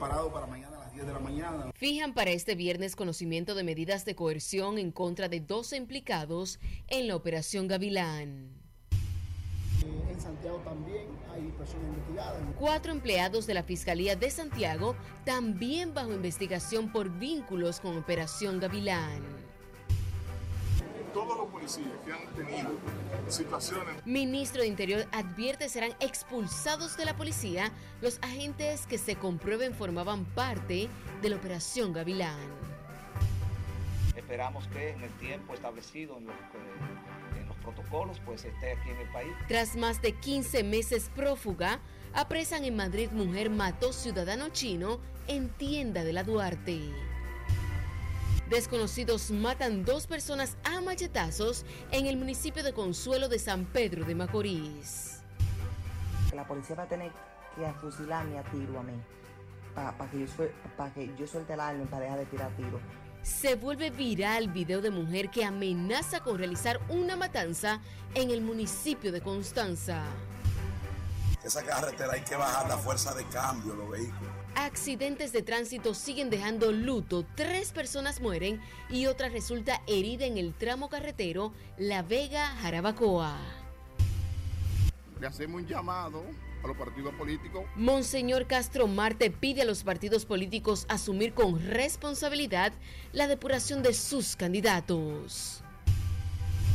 Preparado para mañana a las 10 de la mañana. Fijan para este viernes conocimiento de medidas de coerción en contra de 12 implicados en la operación Gavilán. En Santiago también hay personas investigadas. Cuatro empleados de la Fiscalía de Santiago también bajo investigación por vínculos con Operación Gavilán. Todos los policías que han tenido situaciones. Ministro de Interior advierte serán expulsados de la policía los agentes que se comprueben formaban parte de la Operación Gavilán. Esperamos que en el tiempo establecido en los, en los protocolos pues esté aquí en el país. Tras más de 15 meses prófuga, apresan en Madrid mujer mató ciudadano chino en tienda de la Duarte. Desconocidos matan dos personas a machetazos en el municipio de Consuelo de San Pedro de Macorís. La policía va a tener que fusilarme a tiro a mí, para que, yo pa que yo suelte el arma para dejar de tirar tiro. Se vuelve viral video de mujer que amenaza con realizar una matanza en el municipio de Constanza. Esa carretera hay que bajar la fuerza de cambio, los vehículos. Accidentes de tránsito siguen dejando luto. Tres personas mueren y otra resulta herida en el tramo carretero La Vega-Jarabacoa. Le hacemos un llamado a los partidos políticos. Monseñor Castro Marte pide a los partidos políticos asumir con responsabilidad la depuración de sus candidatos.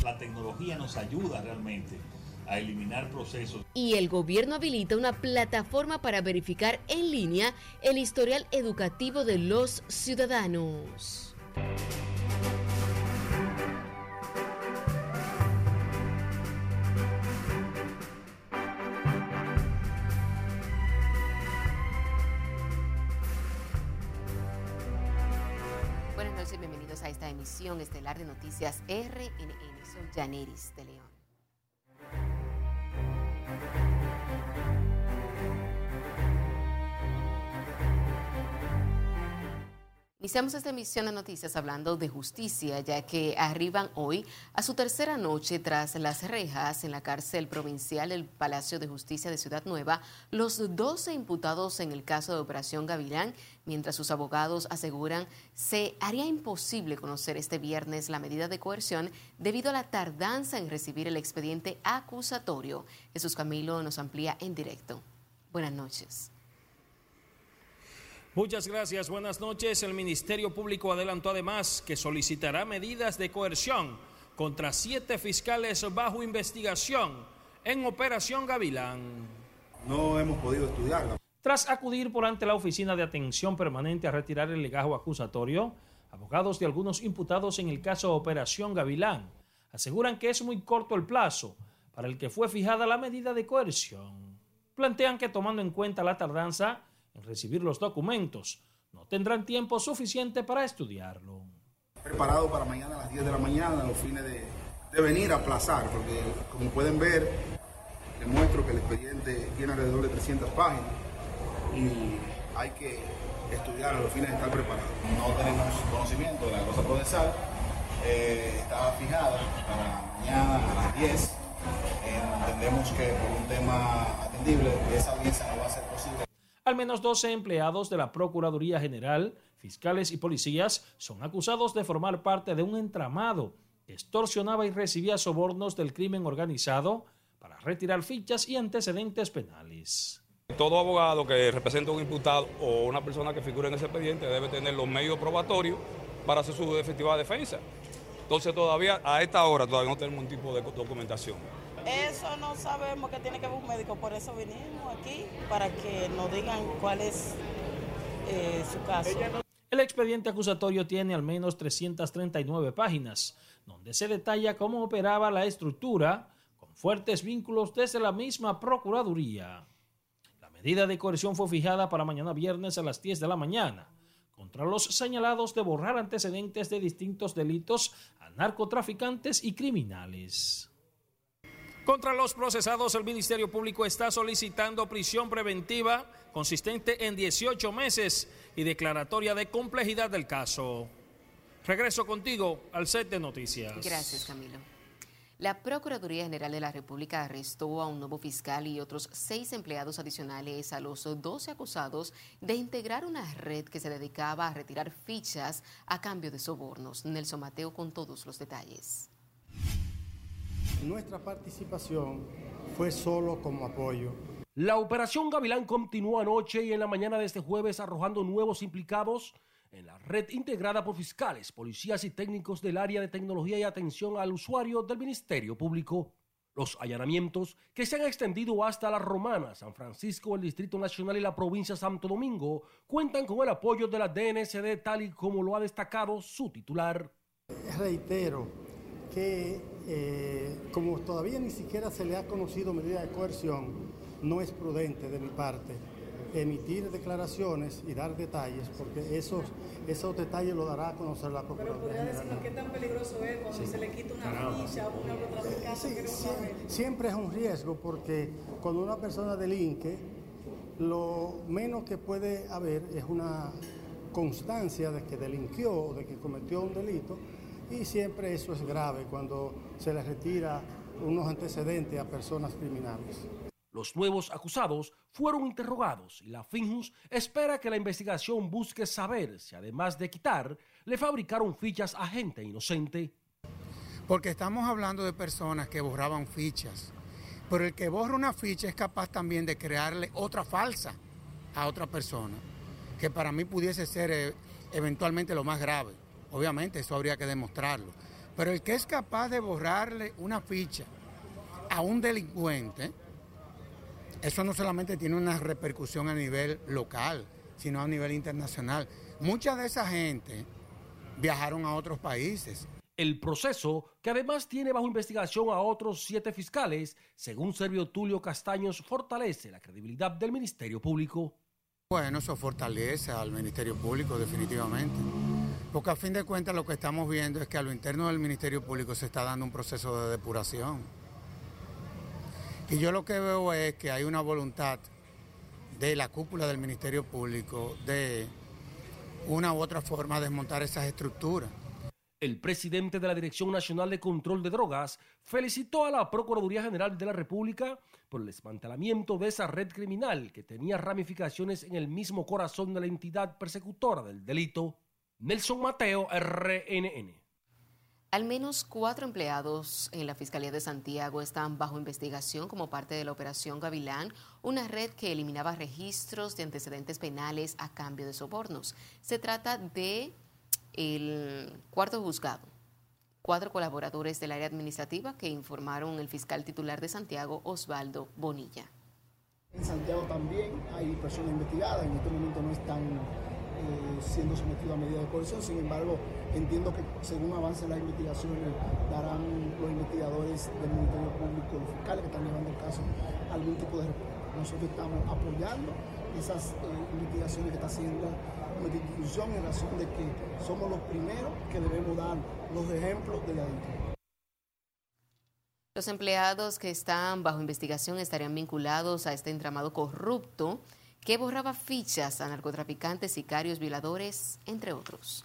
La tecnología nos ayuda realmente a eliminar procesos. Y el gobierno habilita una plataforma para verificar en línea el historial educativo de los ciudadanos. Buenas noches, bienvenidos a esta emisión estelar de noticias RNN. Soy Janeris de León. Iniciamos esta emisión de noticias hablando de justicia, ya que arriban hoy a su tercera noche tras las rejas en la cárcel provincial del Palacio de Justicia de Ciudad Nueva los 12 imputados en el caso de Operación Gavilán, mientras sus abogados aseguran se haría imposible conocer este viernes la medida de coerción debido a la tardanza en recibir el expediente acusatorio. Jesús Camilo nos amplía en directo. Buenas noches. Muchas gracias, buenas noches. El Ministerio Público adelantó además que solicitará medidas de coerción contra siete fiscales bajo investigación en Operación Gavilán. No hemos podido estudiarla. Tras acudir por ante la Oficina de Atención Permanente a retirar el legajo acusatorio, abogados de algunos imputados en el caso Operación Gavilán aseguran que es muy corto el plazo para el que fue fijada la medida de coerción. Plantean que tomando en cuenta la tardanza, en recibir los documentos. No tendrán tiempo suficiente para estudiarlo. Preparado para mañana a las 10 de la mañana, los fines de, de venir a aplazar, porque como pueden ver, les muestro que el expediente tiene alrededor de 300 páginas y hay que estudiar a los fines de estar preparados. No tenemos conocimiento de la cosa procesal, eh, estaba fijada para mañana a las 10. Eh, entendemos que por un tema atendible esa audiencia no va a ser posible. Al menos 12 empleados de la Procuraduría General, fiscales y policías son acusados de formar parte de un entramado que extorsionaba y recibía sobornos del crimen organizado para retirar fichas y antecedentes penales. Todo abogado que represente a un imputado o una persona que figure en ese expediente debe tener los medios probatorios para hacer su efectiva defensa. Entonces todavía a esta hora todavía no tenemos un tipo de documentación. Eso no sabemos que tiene que ver un médico, por eso vinimos aquí, para que nos digan cuál es eh, su caso. El expediente acusatorio tiene al menos 339 páginas, donde se detalla cómo operaba la estructura, con fuertes vínculos desde la misma Procuraduría. La medida de coerción fue fijada para mañana viernes a las 10 de la mañana contra los señalados de borrar antecedentes de distintos delitos a narcotraficantes y criminales. Contra los procesados, el Ministerio Público está solicitando prisión preventiva consistente en 18 meses y declaratoria de complejidad del caso. Regreso contigo al set de noticias. Gracias, Camilo. La Procuraduría General de la República arrestó a un nuevo fiscal y otros seis empleados adicionales a los 12 acusados de integrar una red que se dedicaba a retirar fichas a cambio de sobornos. Nelson Mateo con todos los detalles. Nuestra participación fue solo como apoyo. La operación Gavilán continuó anoche y en la mañana de este jueves arrojando nuevos implicados en la red integrada por fiscales, policías y técnicos del área de tecnología y atención al usuario del Ministerio Público. Los allanamientos, que se han extendido hasta La Romana, San Francisco, el Distrito Nacional y la provincia de Santo Domingo, cuentan con el apoyo de la DNCD tal y como lo ha destacado su titular. Reitero que eh, como todavía ni siquiera se le ha conocido medida de coerción, no es prudente de mi parte emitir declaraciones y dar detalles, porque esos, esos detalles lo dará a conocer la Procuraduría. Pero podría decirnos qué tan peligroso es cuando se le quita una ficha o una otra sí, siempre, siempre es un riesgo, porque cuando una persona delinque, lo menos que puede haber es una constancia de que delinquió o de que cometió un delito, y siempre eso es grave cuando se le retira unos antecedentes a personas criminales. Los nuevos acusados fueron interrogados y la Finjus espera que la investigación busque saber si además de quitar, le fabricaron fichas a gente inocente. Porque estamos hablando de personas que borraban fichas, pero el que borra una ficha es capaz también de crearle otra falsa a otra persona, que para mí pudiese ser eh, eventualmente lo más grave. Obviamente eso habría que demostrarlo. Pero el que es capaz de borrarle una ficha a un delincuente, eso no solamente tiene una repercusión a nivel local, sino a nivel internacional. Mucha de esa gente viajaron a otros países. El proceso, que además tiene bajo investigación a otros siete fiscales, según Servio Tulio Castaños, fortalece la credibilidad del Ministerio Público. Bueno, eso fortalece al Ministerio Público definitivamente. Porque a fin de cuentas lo que estamos viendo es que a lo interno del Ministerio Público se está dando un proceso de depuración. Y yo lo que veo es que hay una voluntad de la cúpula del Ministerio Público de una u otra forma desmontar esas estructuras. El presidente de la Dirección Nacional de Control de Drogas felicitó a la Procuraduría General de la República por el desmantelamiento de esa red criminal que tenía ramificaciones en el mismo corazón de la entidad persecutora del delito. Nelson Mateo, RNN. Al menos cuatro empleados en la Fiscalía de Santiago están bajo investigación como parte de la Operación Gavilán, una red que eliminaba registros de antecedentes penales a cambio de sobornos. Se trata de el cuarto juzgado. Cuatro colaboradores del área administrativa que informaron el fiscal titular de Santiago, Osvaldo Bonilla. En Santiago también hay personas investigadas, en este momento no están siendo sometido a medida de coerción. Sin embargo, entiendo que según avancen las investigaciones, darán los investigadores del Ministerio Público, los fiscales que están llevando el caso, algún tipo de respuesta. Nosotros estamos apoyando esas eh, investigaciones que está haciendo nuestra institución en razón de que somos los primeros que debemos dar los ejemplos de la dentro. Los empleados que están bajo investigación estarían vinculados a este entramado corrupto que borraba fichas a narcotraficantes, sicarios, violadores, entre otros.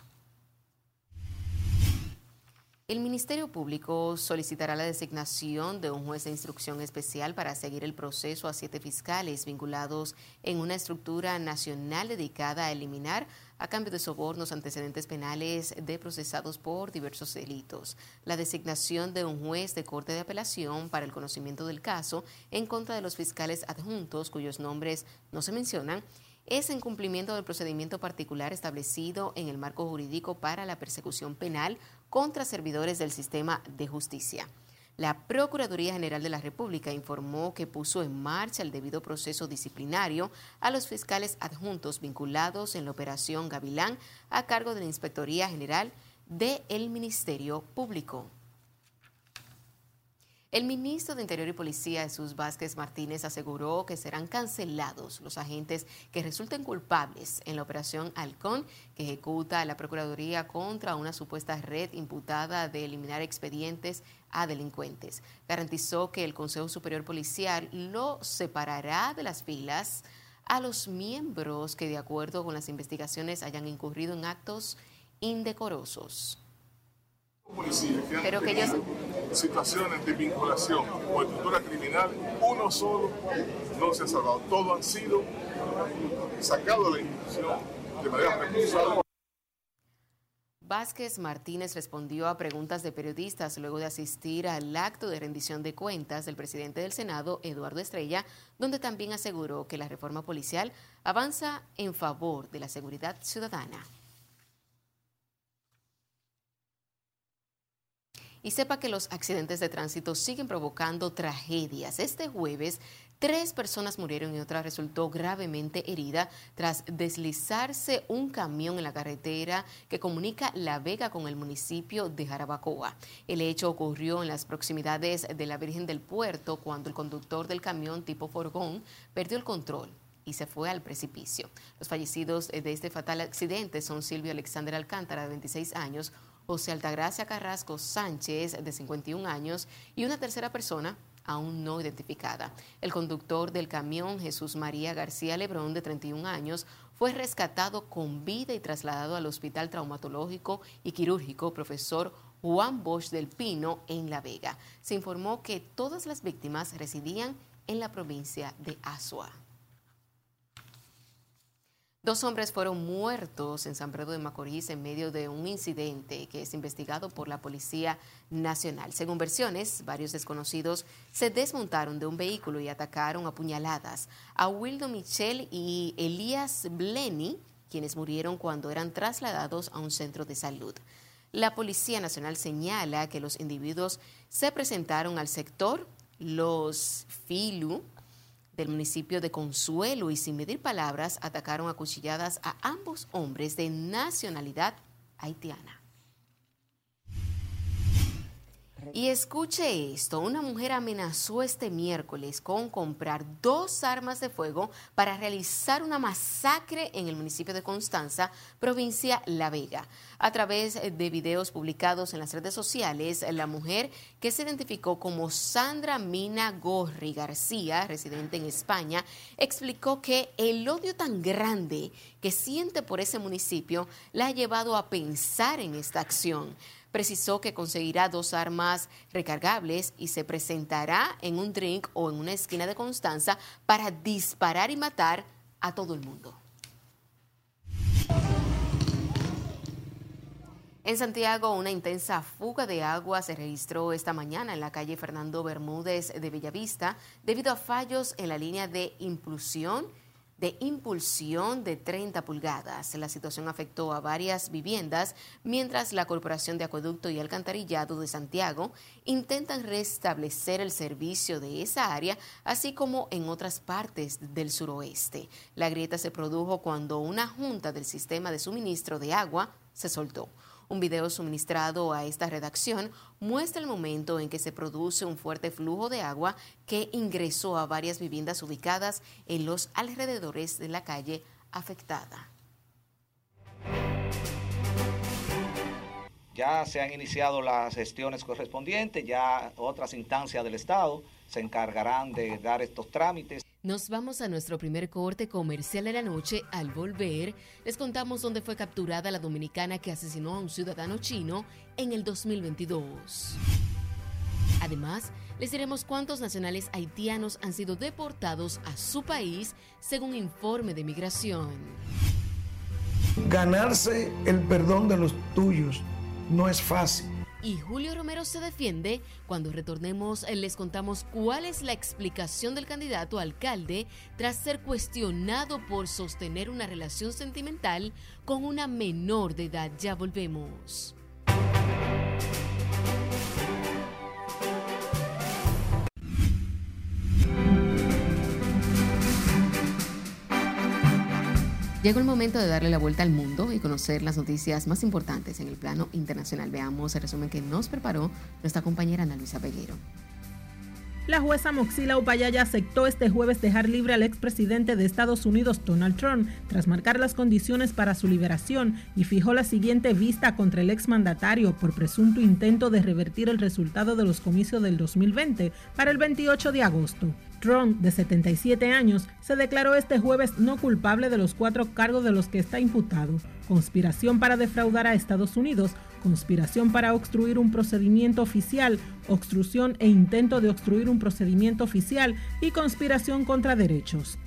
El Ministerio Público solicitará la designación de un juez de instrucción especial para seguir el proceso a siete fiscales vinculados en una estructura nacional dedicada a eliminar a cambio de sobornos antecedentes penales de procesados por diversos delitos. La designación de un juez de corte de apelación para el conocimiento del caso en contra de los fiscales adjuntos cuyos nombres no se mencionan es en cumplimiento del procedimiento particular establecido en el marco jurídico para la persecución penal contra servidores del sistema de justicia. La Procuraduría General de la República informó que puso en marcha el debido proceso disciplinario a los fiscales adjuntos vinculados en la operación Gavilán a cargo de la Inspectoría General del Ministerio Público. El ministro de Interior y Policía, Jesús Vázquez Martínez, aseguró que serán cancelados los agentes que resulten culpables en la operación Halcón que ejecuta la Procuraduría contra una supuesta red imputada de eliminar expedientes a delincuentes. Garantizó que el Consejo Superior Policial lo separará de las filas a los miembros que de acuerdo con las investigaciones hayan incurrido en actos indecorosos. Pero que ellos situaciones de vinculación o estructura criminal, uno solo no se ha salvado. Todos han sido sacados de la institución de manera responsable. Vázquez Martínez respondió a preguntas de periodistas luego de asistir al acto de rendición de cuentas del presidente del Senado, Eduardo Estrella, donde también aseguró que la reforma policial avanza en favor de la seguridad ciudadana. Y sepa que los accidentes de tránsito siguen provocando tragedias. Este jueves, tres personas murieron y otra resultó gravemente herida tras deslizarse un camión en la carretera que comunica La Vega con el municipio de Jarabacoa. El hecho ocurrió en las proximidades de la Virgen del Puerto cuando el conductor del camión tipo furgón perdió el control y se fue al precipicio. Los fallecidos de este fatal accidente son Silvio Alexander Alcántara, de 26 años, José Altagracia Carrasco Sánchez, de 51 años, y una tercera persona aún no identificada. El conductor del camión, Jesús María García Lebrón, de 31 años, fue rescatado con vida y trasladado al Hospital Traumatológico y Quirúrgico Profesor Juan Bosch del Pino en La Vega. Se informó que todas las víctimas residían en la provincia de Asua. Dos hombres fueron muertos en San Pedro de Macorís en medio de un incidente que es investigado por la Policía Nacional. Según versiones, varios desconocidos se desmontaron de un vehículo y atacaron a puñaladas a Wildo Michel y Elías Blenny, quienes murieron cuando eran trasladados a un centro de salud. La Policía Nacional señala que los individuos se presentaron al sector, los FILU, del municipio de Consuelo y sin medir palabras atacaron a cuchilladas a ambos hombres de nacionalidad haitiana. Y escuche esto, una mujer amenazó este miércoles con comprar dos armas de fuego para realizar una masacre en el municipio de Constanza, provincia La Vega. A través de videos publicados en las redes sociales, la mujer que se identificó como Sandra Mina Gorri García, residente en España, explicó que el odio tan grande que siente por ese municipio la ha llevado a pensar en esta acción precisó que conseguirá dos armas recargables y se presentará en un drink o en una esquina de Constanza para disparar y matar a todo el mundo. En Santiago, una intensa fuga de agua se registró esta mañana en la calle Fernando Bermúdez de Bellavista debido a fallos en la línea de impulsión de impulsión de 30 pulgadas. La situación afectó a varias viviendas, mientras la Corporación de Acueducto y Alcantarillado de Santiago intentan restablecer el servicio de esa área, así como en otras partes del suroeste. La grieta se produjo cuando una junta del sistema de suministro de agua se soltó. Un video suministrado a esta redacción muestra el momento en que se produce un fuerte flujo de agua que ingresó a varias viviendas ubicadas en los alrededores de la calle afectada. Ya se han iniciado las gestiones correspondientes, ya otras instancias del Estado se encargarán de dar estos trámites. Nos vamos a nuestro primer corte comercial de la noche. Al volver, les contamos dónde fue capturada la dominicana que asesinó a un ciudadano chino en el 2022. Además, les diremos cuántos nacionales haitianos han sido deportados a su país según informe de migración. Ganarse el perdón de los tuyos no es fácil. Y Julio Romero se defiende. Cuando retornemos les contamos cuál es la explicación del candidato a alcalde tras ser cuestionado por sostener una relación sentimental con una menor de edad. Ya volvemos. Llegó el momento de darle la vuelta al mundo y conocer las noticias más importantes en el plano internacional. Veamos el resumen que nos preparó nuestra compañera Ana Luisa Peguero. La jueza Moxila Upayaya aceptó este jueves dejar libre al expresidente de Estados Unidos, Donald Trump, tras marcar las condiciones para su liberación y fijó la siguiente vista contra el exmandatario por presunto intento de revertir el resultado de los comicios del 2020 para el 28 de agosto. Trump, de 77 años, se declaró este jueves no culpable de los cuatro cargos de los que está imputado. Conspiración para defraudar a Estados Unidos, conspiración para obstruir un procedimiento oficial, obstrucción e intento de obstruir un procedimiento oficial y conspiración contra derechos.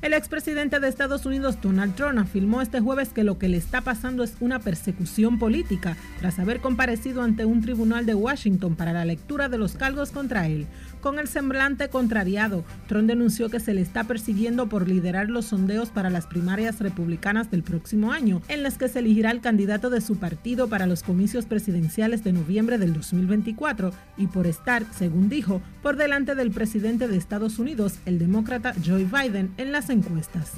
El expresidente de Estados Unidos, Donald Trump, afirmó este jueves que lo que le está pasando es una persecución política tras haber comparecido ante un tribunal de Washington para la lectura de los cargos contra él. Con el semblante contrariado, Trump denunció que se le está persiguiendo por liderar los sondeos para las primarias republicanas del próximo año, en las que se elegirá el candidato de su partido para los comicios presidenciales de noviembre del 2024 y por estar, según dijo, por delante del presidente de Estados Unidos, el demócrata Joe Biden, en las encuestas.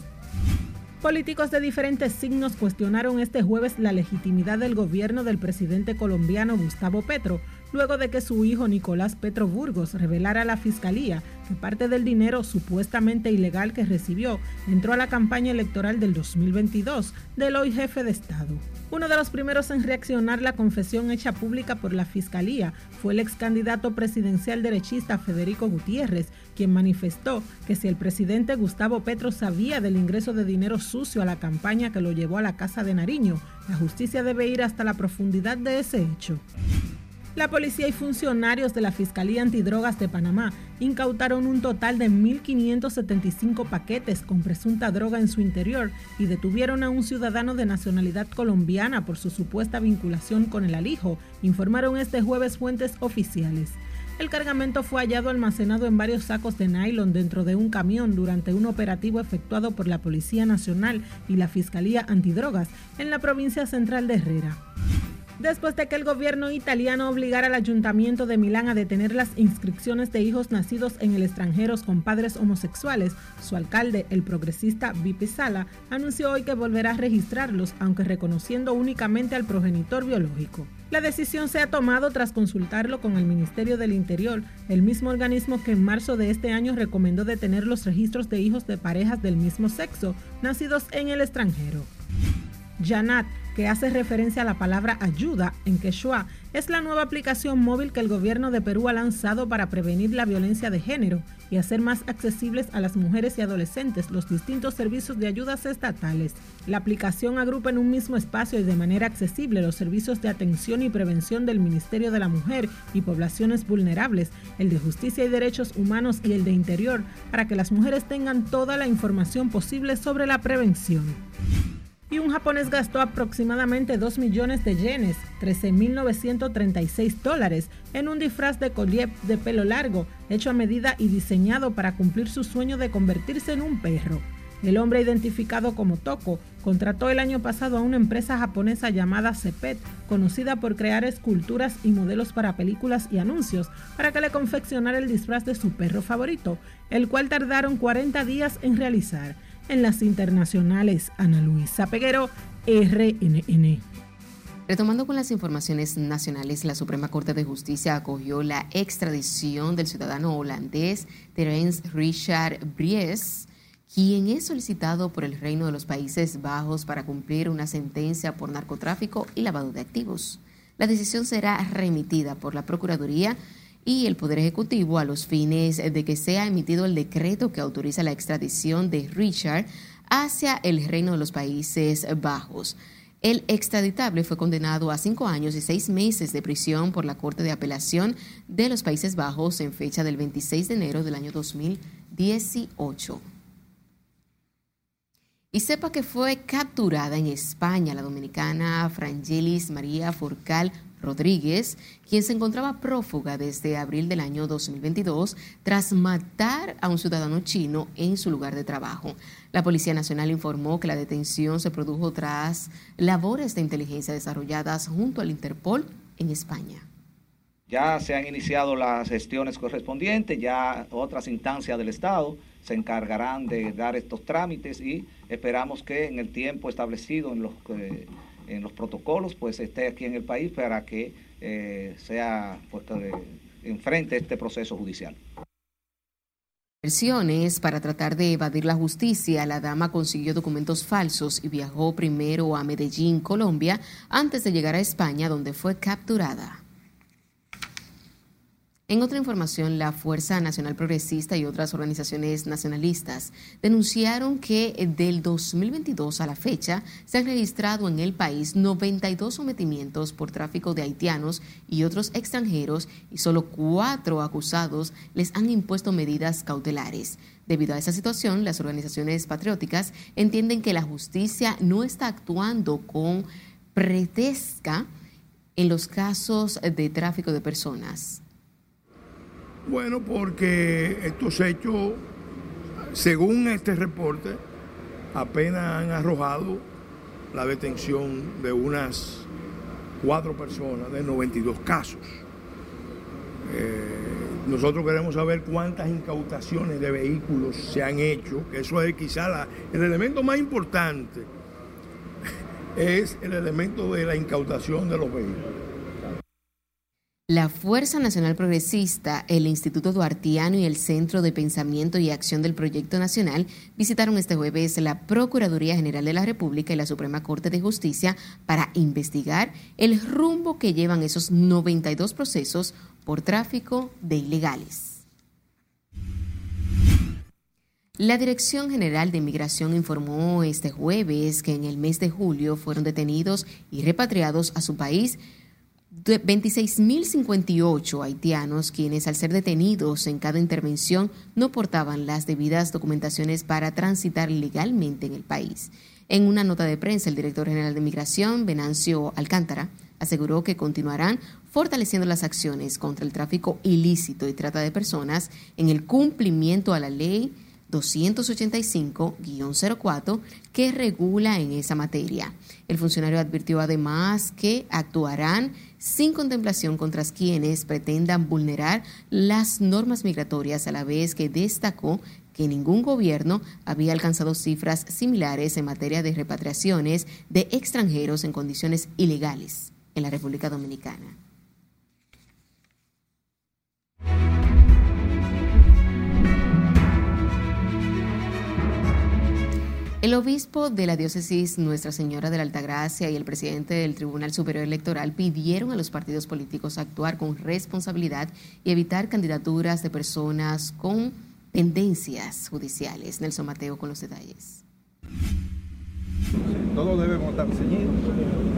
Políticos de diferentes signos cuestionaron este jueves la legitimidad del gobierno del presidente colombiano Gustavo Petro, luego de que su hijo Nicolás Petro Burgos revelara a la fiscalía que parte del dinero supuestamente ilegal que recibió entró a la campaña electoral del 2022 del hoy jefe de Estado. Uno de los primeros en reaccionar la confesión hecha pública por la Fiscalía fue el ex candidato presidencial derechista Federico Gutiérrez, quien manifestó que si el presidente Gustavo Petro sabía del ingreso de dinero sucio a la campaña que lo llevó a la Casa de Nariño, la justicia debe ir hasta la profundidad de ese hecho. La policía y funcionarios de la Fiscalía Antidrogas de Panamá incautaron un total de 1.575 paquetes con presunta droga en su interior y detuvieron a un ciudadano de nacionalidad colombiana por su supuesta vinculación con el alijo, informaron este jueves fuentes oficiales. El cargamento fue hallado almacenado en varios sacos de nylon dentro de un camión durante un operativo efectuado por la Policía Nacional y la Fiscalía Antidrogas en la provincia central de Herrera después de que el gobierno italiano obligara al ayuntamiento de Milán a detener las inscripciones de hijos nacidos en el extranjero con padres homosexuales. Su alcalde, el progresista Vipe Sala, anunció hoy que volverá a registrarlos, aunque reconociendo únicamente al progenitor biológico. La decisión se ha tomado tras consultarlo con el Ministerio del Interior, el mismo organismo que en marzo de este año recomendó detener los registros de hijos de parejas del mismo sexo nacidos en el extranjero. Janat, que hace referencia a la palabra ayuda en quechua, es la nueva aplicación móvil que el gobierno de Perú ha lanzado para prevenir la violencia de género y hacer más accesibles a las mujeres y adolescentes los distintos servicios de ayudas estatales. La aplicación agrupa en un mismo espacio y de manera accesible los servicios de atención y prevención del Ministerio de la Mujer y Poblaciones Vulnerables, el de Justicia y Derechos Humanos y el de Interior, para que las mujeres tengan toda la información posible sobre la prevención y un japonés gastó aproximadamente 2 millones de yenes, 13.936 dólares, en un disfraz de collier de pelo largo, hecho a medida y diseñado para cumplir su sueño de convertirse en un perro. El hombre identificado como Toko contrató el año pasado a una empresa japonesa llamada Cepet, conocida por crear esculturas y modelos para películas y anuncios, para que le confeccionara el disfraz de su perro favorito, el cual tardaron 40 días en realizar en las internacionales. Ana Luisa Peguero, RNN. Retomando con las informaciones nacionales, la Suprema Corte de Justicia acogió la extradición del ciudadano holandés Terence Richard Bries, quien es solicitado por el Reino de los Países Bajos para cumplir una sentencia por narcotráfico y lavado de activos. La decisión será remitida por la Procuraduría y el Poder Ejecutivo a los fines de que sea emitido el decreto que autoriza la extradición de Richard hacia el Reino de los Países Bajos. El extraditable fue condenado a cinco años y seis meses de prisión por la Corte de Apelación de los Países Bajos en fecha del 26 de enero del año 2018. Y sepa que fue capturada en España la dominicana Frangelis María Forcal Rodríguez, quien se encontraba prófuga desde abril del año 2022 tras matar a un ciudadano chino en su lugar de trabajo. La Policía Nacional informó que la detención se produjo tras labores de inteligencia desarrolladas junto al Interpol en España. Ya se han iniciado las gestiones correspondientes, ya otras instancias del Estado se encargarán de dar estos trámites y esperamos que en el tiempo establecido en los... en los protocolos, pues esté aquí en el país para que eh, sea puesto de, enfrente este proceso judicial. Versiones para tratar de evadir la justicia, la dama consiguió documentos falsos y viajó primero a Medellín, Colombia, antes de llegar a España, donde fue capturada. En otra información, la Fuerza Nacional Progresista y otras organizaciones nacionalistas denunciaron que del 2022 a la fecha se han registrado en el país 92 sometimientos por tráfico de haitianos y otros extranjeros y solo cuatro acusados les han impuesto medidas cautelares. Debido a esa situación, las organizaciones patrióticas entienden que la justicia no está actuando con pretesca en los casos de tráfico de personas. Bueno, porque estos hechos, según este reporte, apenas han arrojado la detención de unas cuatro personas de 92 casos. Eh, nosotros queremos saber cuántas incautaciones de vehículos se han hecho, que eso es quizá el elemento más importante, es el elemento de la incautación de los vehículos. La Fuerza Nacional Progresista, el Instituto Duartiano y el Centro de Pensamiento y Acción del Proyecto Nacional visitaron este jueves la Procuraduría General de la República y la Suprema Corte de Justicia para investigar el rumbo que llevan esos 92 procesos por tráfico de ilegales. La Dirección General de Inmigración informó este jueves que en el mes de julio fueron detenidos y repatriados a su país 26.058 haitianos quienes al ser detenidos en cada intervención no portaban las debidas documentaciones para transitar legalmente en el país. En una nota de prensa, el director general de Migración, Venancio Alcántara, aseguró que continuarán fortaleciendo las acciones contra el tráfico ilícito y trata de personas en el cumplimiento a la ley 285-04 que regula en esa materia. El funcionario advirtió además que actuarán sin contemplación contra quienes pretendan vulnerar las normas migratorias, a la vez que destacó que ningún gobierno había alcanzado cifras similares en materia de repatriaciones de extranjeros en condiciones ilegales en la República Dominicana. El obispo de la diócesis Nuestra Señora de la Altagracia y el presidente del Tribunal Superior Electoral pidieron a los partidos políticos actuar con responsabilidad y evitar candidaturas de personas con tendencias judiciales. Nelson Mateo con los detalles. Todos debemos estar ceñidos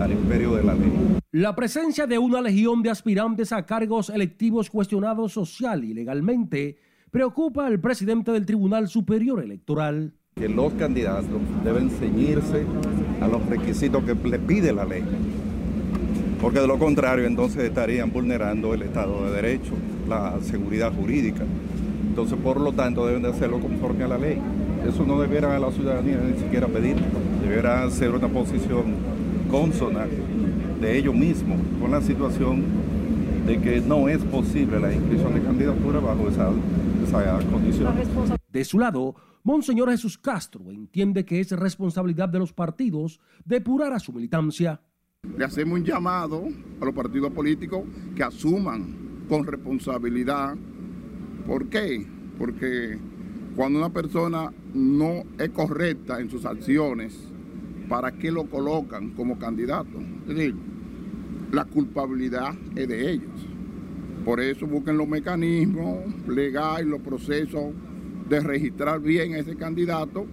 al imperio de la ley. La presencia de una legión de aspirantes a cargos electivos cuestionados social y legalmente preocupa al presidente del Tribunal Superior Electoral que los candidatos deben ceñirse a los requisitos que le pide la ley, porque de lo contrario entonces estarían vulnerando el Estado de Derecho, la seguridad jurídica. Entonces, por lo tanto, deben de hacerlo conforme a la ley. Eso no debiera a la ciudadanía ni siquiera pedir, debiera ser una posición consona de ellos mismos con la situación de que no es posible la inscripción de candidatura bajo esa, esa condición. De su lado, Monseñor Jesús Castro entiende que es responsabilidad de los partidos depurar a su militancia. Le hacemos un llamado a los partidos políticos que asuman con responsabilidad. ¿Por qué? Porque cuando una persona no es correcta en sus acciones, ¿para qué lo colocan como candidato? Es decir, la culpabilidad es de ellos. Por eso busquen los mecanismos legales, los procesos de registrar bien a ese candidato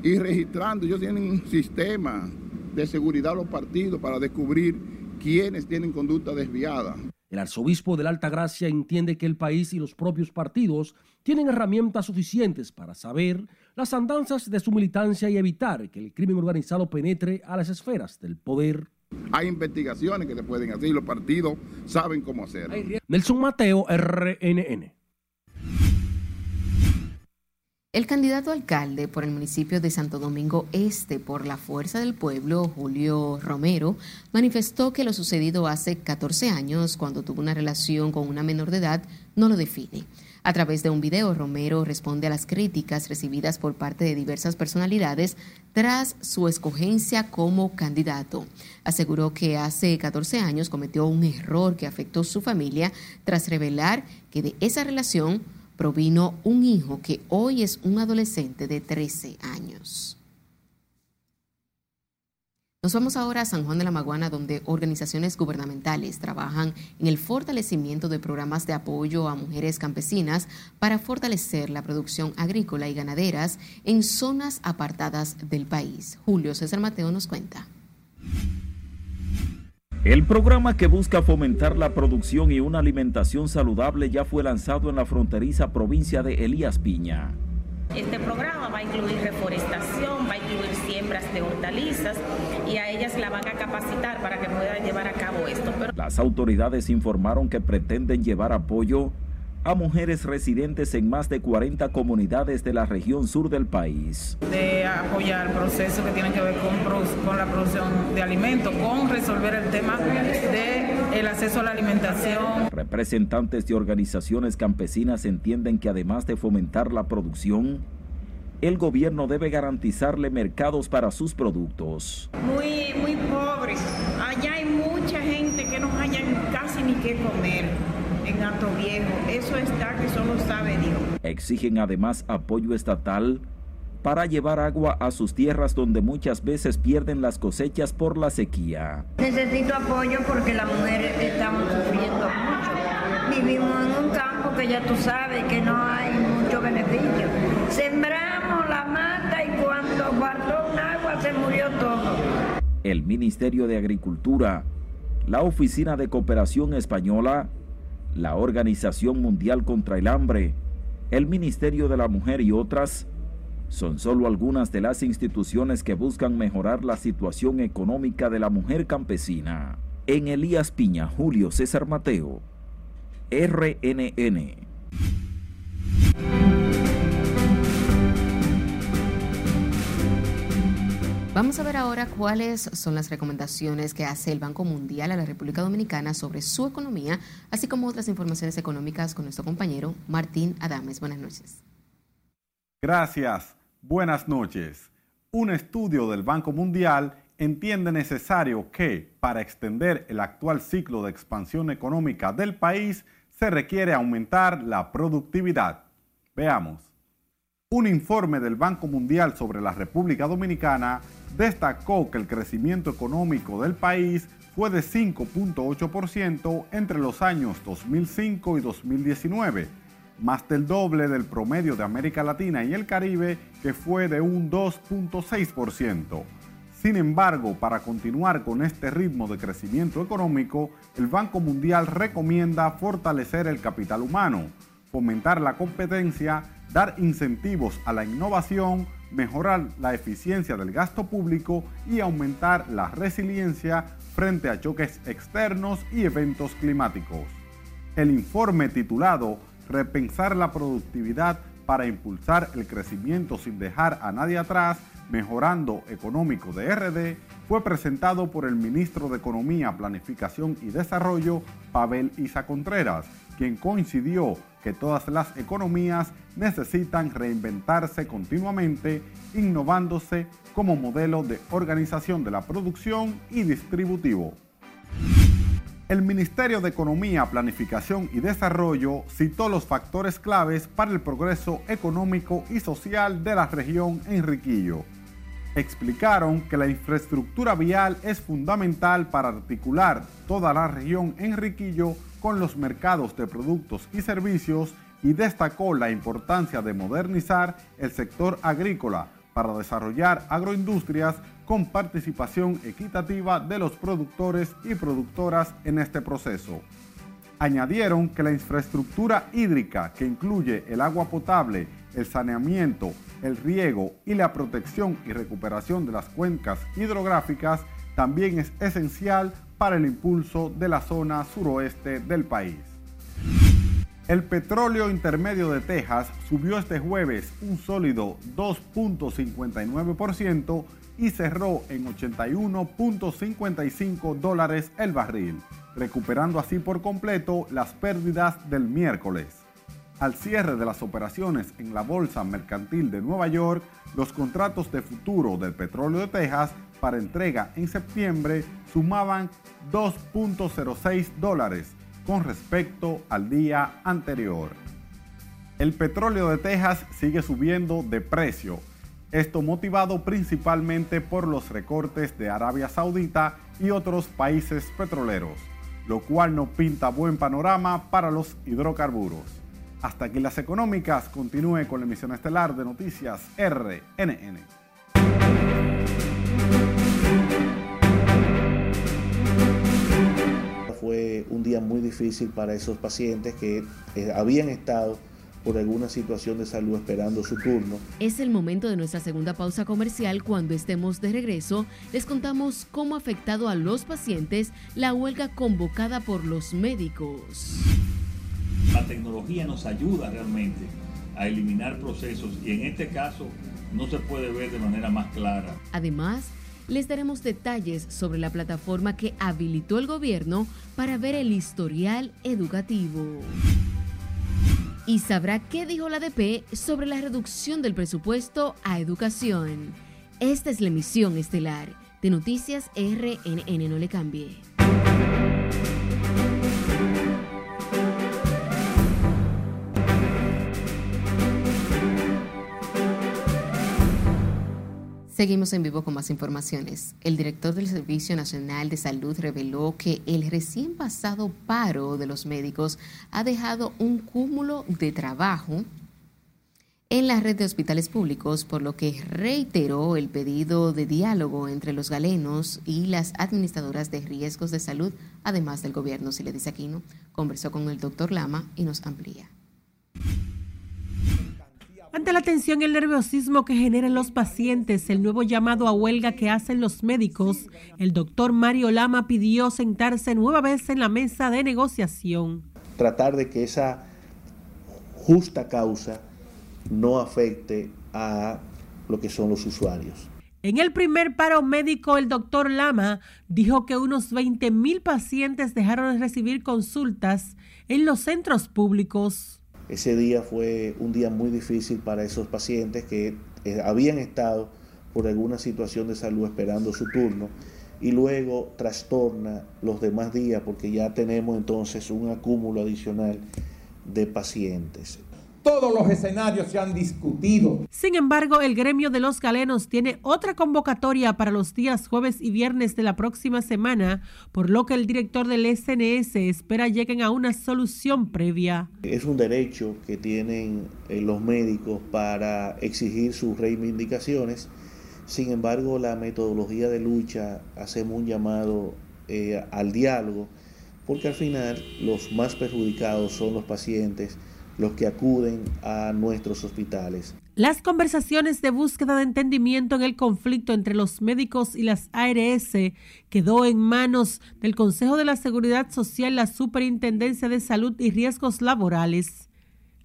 y registrando, ellos tienen un sistema de seguridad los partidos para descubrir quiénes tienen conducta desviada. El arzobispo de la Alta Gracia entiende que el país y los propios partidos tienen herramientas suficientes para saber las andanzas de su militancia y evitar que el crimen organizado penetre a las esferas del poder. Hay investigaciones que se pueden hacer y los partidos saben cómo hacerlo. Nelson Mateo, RNN. El candidato alcalde por el municipio de Santo Domingo Este por la Fuerza del Pueblo, Julio Romero, manifestó que lo sucedido hace 14 años, cuando tuvo una relación con una menor de edad, no lo define. A través de un video, Romero responde a las críticas recibidas por parte de diversas personalidades tras su escogencia como candidato. Aseguró que hace 14 años cometió un error que afectó su familia tras revelar que de esa relación provino un hijo que hoy es un adolescente de 13 años. Nos vamos ahora a San Juan de la Maguana, donde organizaciones gubernamentales trabajan en el fortalecimiento de programas de apoyo a mujeres campesinas para fortalecer la producción agrícola y ganaderas en zonas apartadas del país. Julio César Mateo nos cuenta. El programa que busca fomentar la producción y una alimentación saludable ya fue lanzado en la fronteriza provincia de Elías Piña. Este programa va a incluir reforestación, va a incluir siembras de hortalizas y a ellas la van a capacitar para que puedan llevar a cabo esto. Las autoridades informaron que pretenden llevar apoyo a mujeres residentes en más de 40 comunidades de la región sur del país. De apoyar procesos que tienen que ver con, con la producción de alimentos, con resolver el tema del el acceso a la alimentación. Representantes de organizaciones campesinas entienden que además de fomentar la producción, el gobierno debe garantizarle mercados para sus productos. Muy, muy pobres. Allá hay mucha gente que no hayan casi ni qué comer en Alto Viejo. Eso está que solo sabe Dios. Exigen además apoyo estatal para llevar agua a sus tierras donde muchas veces pierden las cosechas por la sequía. Necesito apoyo porque las mujeres estamos sufriendo mucho. Vivimos en un campo que ya tú sabes que no hay mucho beneficio. Sembramos la mata y cuando guardó un agua se murió todo. El Ministerio de Agricultura, la Oficina de Cooperación Española, la Organización Mundial contra el Hambre, el Ministerio de la Mujer y otras son solo algunas de las instituciones que buscan mejorar la situación económica de la mujer campesina. En Elías Piña, Julio César Mateo, RNN. Vamos a ver ahora cuáles son las recomendaciones que hace el Banco Mundial a la República Dominicana sobre su economía, así como otras informaciones económicas con nuestro compañero Martín Adames. Buenas noches. Gracias. Buenas noches. Un estudio del Banco Mundial entiende necesario que, para extender el actual ciclo de expansión económica del país, se requiere aumentar la productividad. Veamos. Un informe del Banco Mundial sobre la República Dominicana destacó que el crecimiento económico del país fue de 5.8% entre los años 2005 y 2019, más del doble del promedio de América Latina y el Caribe, que fue de un 2.6%. Sin embargo, para continuar con este ritmo de crecimiento económico, el Banco Mundial recomienda fortalecer el capital humano, fomentar la competencia, dar incentivos a la innovación, mejorar la eficiencia del gasto público y aumentar la resiliencia frente a choques externos y eventos climáticos. El informe titulado Repensar la productividad para impulsar el crecimiento sin dejar a nadie atrás, mejorando económico de RD, fue presentado por el ministro de Economía, Planificación y Desarrollo, Pavel Isa Contreras, quien coincidió que todas las economías necesitan reinventarse continuamente, innovándose como modelo de organización de la producción y distributivo. El Ministerio de Economía, Planificación y Desarrollo citó los factores claves para el progreso económico y social de la región Enriquillo. Explicaron que la infraestructura vial es fundamental para articular toda la región Enriquillo con los mercados de productos y servicios y destacó la importancia de modernizar el sector agrícola para desarrollar agroindustrias con participación equitativa de los productores y productoras en este proceso. Añadieron que la infraestructura hídrica, que incluye el agua potable, el saneamiento, el riego y la protección y recuperación de las cuencas hidrográficas, también es esencial para el impulso de la zona suroeste del país. El petróleo intermedio de Texas subió este jueves un sólido 2.59% y cerró en 81.55 dólares el barril, recuperando así por completo las pérdidas del miércoles. Al cierre de las operaciones en la Bolsa Mercantil de Nueva York, los contratos de futuro del petróleo de Texas para entrega en septiembre sumaban 2.06 dólares con respecto al día anterior. El petróleo de Texas sigue subiendo de precio. Esto motivado principalmente por los recortes de Arabia Saudita y otros países petroleros, lo cual no pinta buen panorama para los hidrocarburos. Hasta aquí las económicas, continúe con la emisión estelar de noticias RNN. Fue un día muy difícil para esos pacientes que eh, habían estado por alguna situación de salud esperando su turno. Es el momento de nuestra segunda pausa comercial. Cuando estemos de regreso, les contamos cómo ha afectado a los pacientes la huelga convocada por los médicos. La tecnología nos ayuda realmente a eliminar procesos y en este caso no se puede ver de manera más clara. Además, les daremos detalles sobre la plataforma que habilitó el gobierno para ver el historial educativo. Y sabrá qué dijo la ADP sobre la reducción del presupuesto a educación. Esta es la emisión estelar de Noticias RNN. No le cambie. Seguimos en vivo con más informaciones. El director del Servicio Nacional de Salud reveló que el recién pasado paro de los médicos ha dejado un cúmulo de trabajo en la red de hospitales públicos, por lo que reiteró el pedido de diálogo entre los galenos y las administradoras de riesgos de salud, además del gobierno, si le dice Aquino. Conversó con el doctor Lama y nos amplía. Ante la tensión y el nerviosismo que generan los pacientes, el nuevo llamado a huelga que hacen los médicos, el doctor Mario Lama pidió sentarse nueva vez en la mesa de negociación. Tratar de que esa justa causa no afecte a lo que son los usuarios. En el primer paro médico, el doctor Lama dijo que unos 20 mil pacientes dejaron de recibir consultas en los centros públicos. Ese día fue un día muy difícil para esos pacientes que eh, habían estado por alguna situación de salud esperando su turno y luego trastorna los demás días porque ya tenemos entonces un acúmulo adicional de pacientes. Todos los escenarios se han discutido. Sin embargo, el gremio de los galenos tiene otra convocatoria para los días jueves y viernes de la próxima semana, por lo que el director del SNS espera lleguen a una solución previa. Es un derecho que tienen eh, los médicos para exigir sus reivindicaciones. Sin embargo, la metodología de lucha hacemos un llamado eh, al diálogo, porque al final los más perjudicados son los pacientes los que acuden a nuestros hospitales. Las conversaciones de búsqueda de entendimiento en el conflicto entre los médicos y las ARS quedó en manos del Consejo de la Seguridad Social, la Superintendencia de Salud y Riesgos Laborales.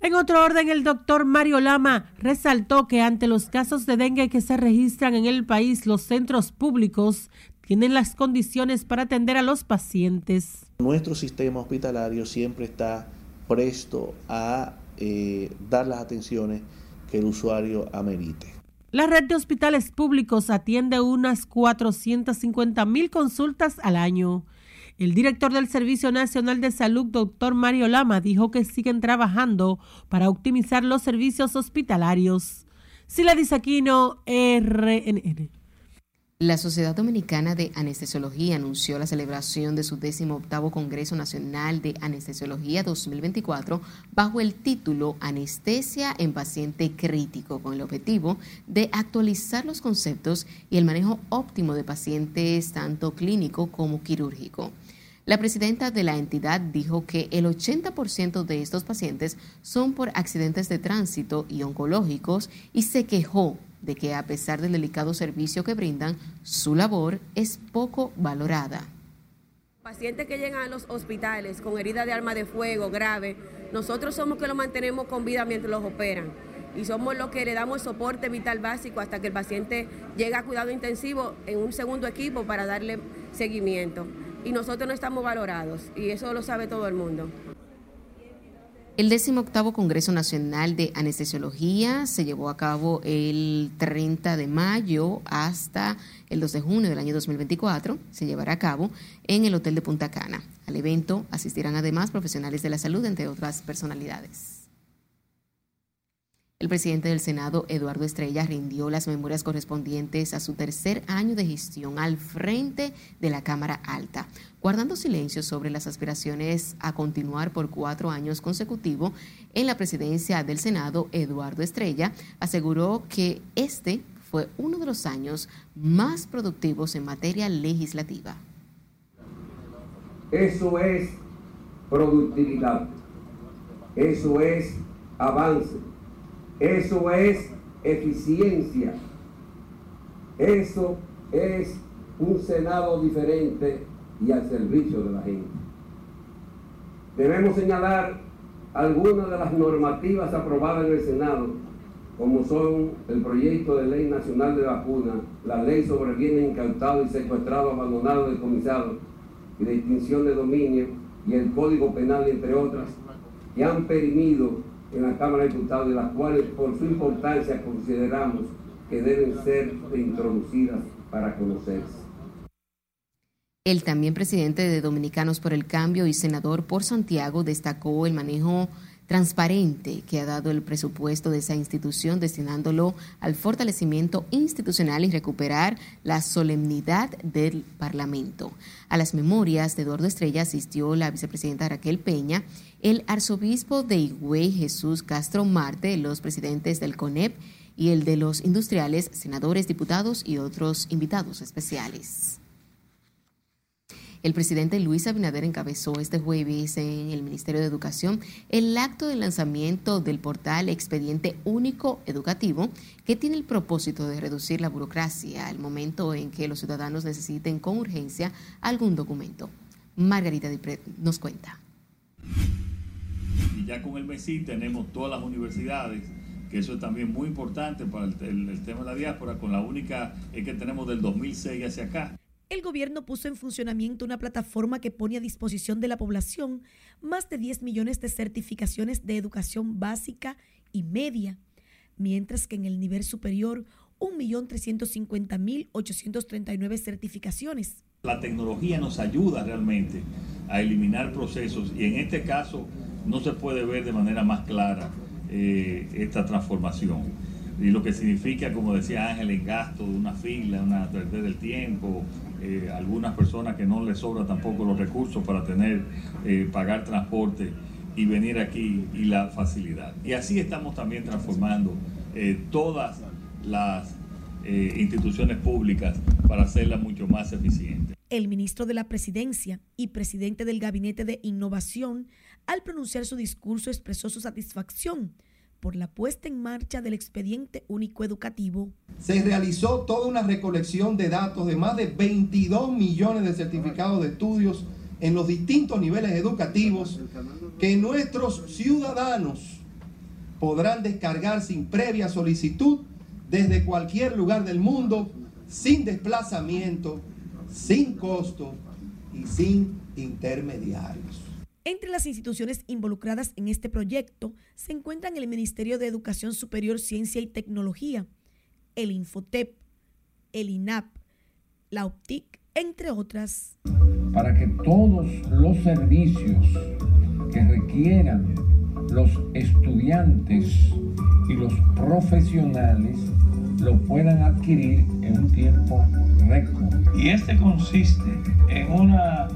En otro orden, el doctor Mario Lama resaltó que ante los casos de dengue que se registran en el país, los centros públicos tienen las condiciones para atender a los pacientes. Nuestro sistema hospitalario siempre está presto a eh, dar las atenciones que el usuario amerite. La red de hospitales públicos atiende unas 450 mil consultas al año. El director del Servicio Nacional de Salud, doctor Mario Lama, dijo que siguen trabajando para optimizar los servicios hospitalarios. Sila Disaquino, RNN. La Sociedad Dominicana de Anestesiología anunció la celebración de su 18 Congreso Nacional de Anestesiología 2024 bajo el título Anestesia en paciente crítico, con el objetivo de actualizar los conceptos y el manejo óptimo de pacientes tanto clínico como quirúrgico. La presidenta de la entidad dijo que el 80% de estos pacientes son por accidentes de tránsito y oncológicos y se quejó de que a pesar del delicado servicio que brindan, su labor es poco valorada. Pacientes que llegan a los hospitales con herida de arma de fuego grave, nosotros somos que los mantenemos con vida mientras los operan y somos los que le damos soporte vital básico hasta que el paciente llega a cuidado intensivo en un segundo equipo para darle seguimiento. Y nosotros no estamos valorados y eso lo sabe todo el mundo. El 18 Congreso Nacional de Anestesiología se llevó a cabo el 30 de mayo hasta el 2 de junio del año 2024. Se llevará a cabo en el Hotel de Punta Cana. Al evento asistirán además profesionales de la salud, entre otras personalidades. El presidente del Senado, Eduardo Estrella, rindió las memorias correspondientes a su tercer año de gestión al frente de la Cámara Alta, guardando silencio sobre las aspiraciones a continuar por cuatro años consecutivos en la presidencia del Senado. Eduardo Estrella aseguró que este fue uno de los años más productivos en materia legislativa. Eso es productividad, eso es avance eso es eficiencia. Eso es un Senado diferente y al servicio de la gente. Debemos señalar algunas de las normativas aprobadas en el Senado, como son el proyecto de ley nacional de vacuna, la ley sobre bienes incautados y secuestrados, abandonados, decomisados y de extinción de dominio, y el Código Penal, entre otras, que han perimido en la Cámara de Diputados, de las cuales por su importancia consideramos que deben ser introducidas para conocerse. El también presidente de Dominicanos por el Cambio y senador por Santiago destacó el manejo transparente que ha dado el presupuesto de esa institución destinándolo al fortalecimiento institucional y recuperar la solemnidad del Parlamento. A las memorias de Eduardo Estrella asistió la vicepresidenta Raquel Peña, el arzobispo de Higüey Jesús Castro Marte, los presidentes del CONEP y el de los industriales, senadores, diputados y otros invitados especiales. El presidente Luis Abinader encabezó este jueves en el Ministerio de Educación el acto de lanzamiento del portal Expediente Único Educativo, que tiene el propósito de reducir la burocracia al momento en que los ciudadanos necesiten con urgencia algún documento. Margarita Dipret nos cuenta. Y ya con el MESI tenemos todas las universidades que eso es también muy importante para el, tema de la diáspora, con la única que tenemos del 2006 hacia acá el gobierno puso en funcionamiento una plataforma que pone a disposición de la población más de 10 millones de certificaciones de educación básica y media, mientras que en el nivel superior 1.350.839 certificaciones. La tecnología nos ayuda realmente a eliminar procesos y en este caso no se puede ver de manera más clara eh, esta transformación. Y lo que significa, como decía Ángel, el gasto de una fila, una perder del tiempo, eh, algunas personas que no les sobra tampoco los recursos para tener, eh, pagar transporte y venir aquí y la facilidad. Y así estamos también transformando eh, todas las instituciones públicas para hacerlas mucho más eficientes. El ministro de la Presidencia y presidente del Gabinete de Innovación, al pronunciar su discurso, expresó su satisfacción por la puesta en marcha del expediente único educativo. Se realizó toda una recolección de datos de más de 22 millones de certificados de estudios en los distintos niveles educativos que nuestros ciudadanos podrán descargar sin previa solicitud desde cualquier lugar del mundo, sin desplazamiento, sin costo y sin intermediarios. Entre las instituciones involucradas en este proyecto se encuentran el Ministerio de Educación Superior, Ciencia y Tecnología, el Infotep, el INAP, la OPTIC, entre otras. Para que todos los servicios que requieran los estudiantes y los profesionales lo puedan adquirir en un tiempo récord. Y este consiste en una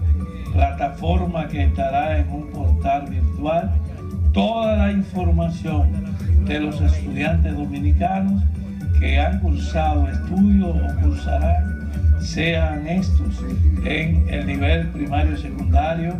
plataforma que estará en un portal virtual toda la información de los estudiantes dominicanos que han cursado estudios o cursarán, sean estos en el nivel primario secundario,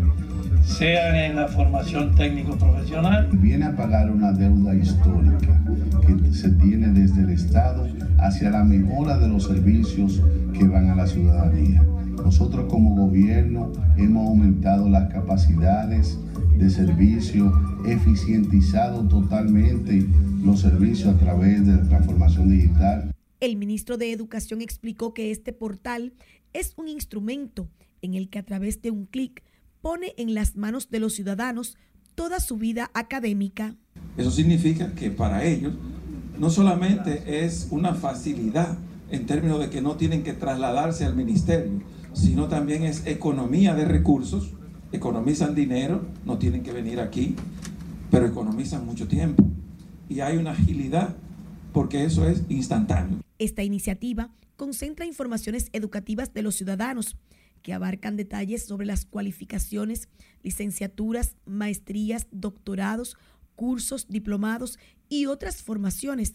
sean en la formación técnico profesional. Viene a pagar una deuda histórica que se tiene desde el Estado hacia la mejora de los servicios que van a la ciudadanía. Nosotros como gobierno hemos aumentado las capacidades de servicio, eficientizado totalmente los servicios a través de la transformación digital. El ministro de Educación explicó que este portal es un instrumento en el que a través de un clic pone en las manos de los ciudadanos toda su vida académica. Eso significa que para ellos no solamente es una facilidad en términos de que no tienen que trasladarse al ministerio, sino también es economía de recursos, economizan dinero, no tienen que venir aquí, pero economizan mucho tiempo. y hay una agilidad porque eso es instantáneo. Esta iniciativa concentra informaciones educativas de los ciudadanos que abarcan detalles sobre las cualificaciones, licenciaturas, maestrías, doctorados, cursos, diplomados y otras formaciones,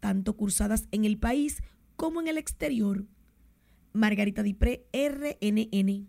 tanto cursadas en el país como en el exterior. Margarita Dipré, RNN.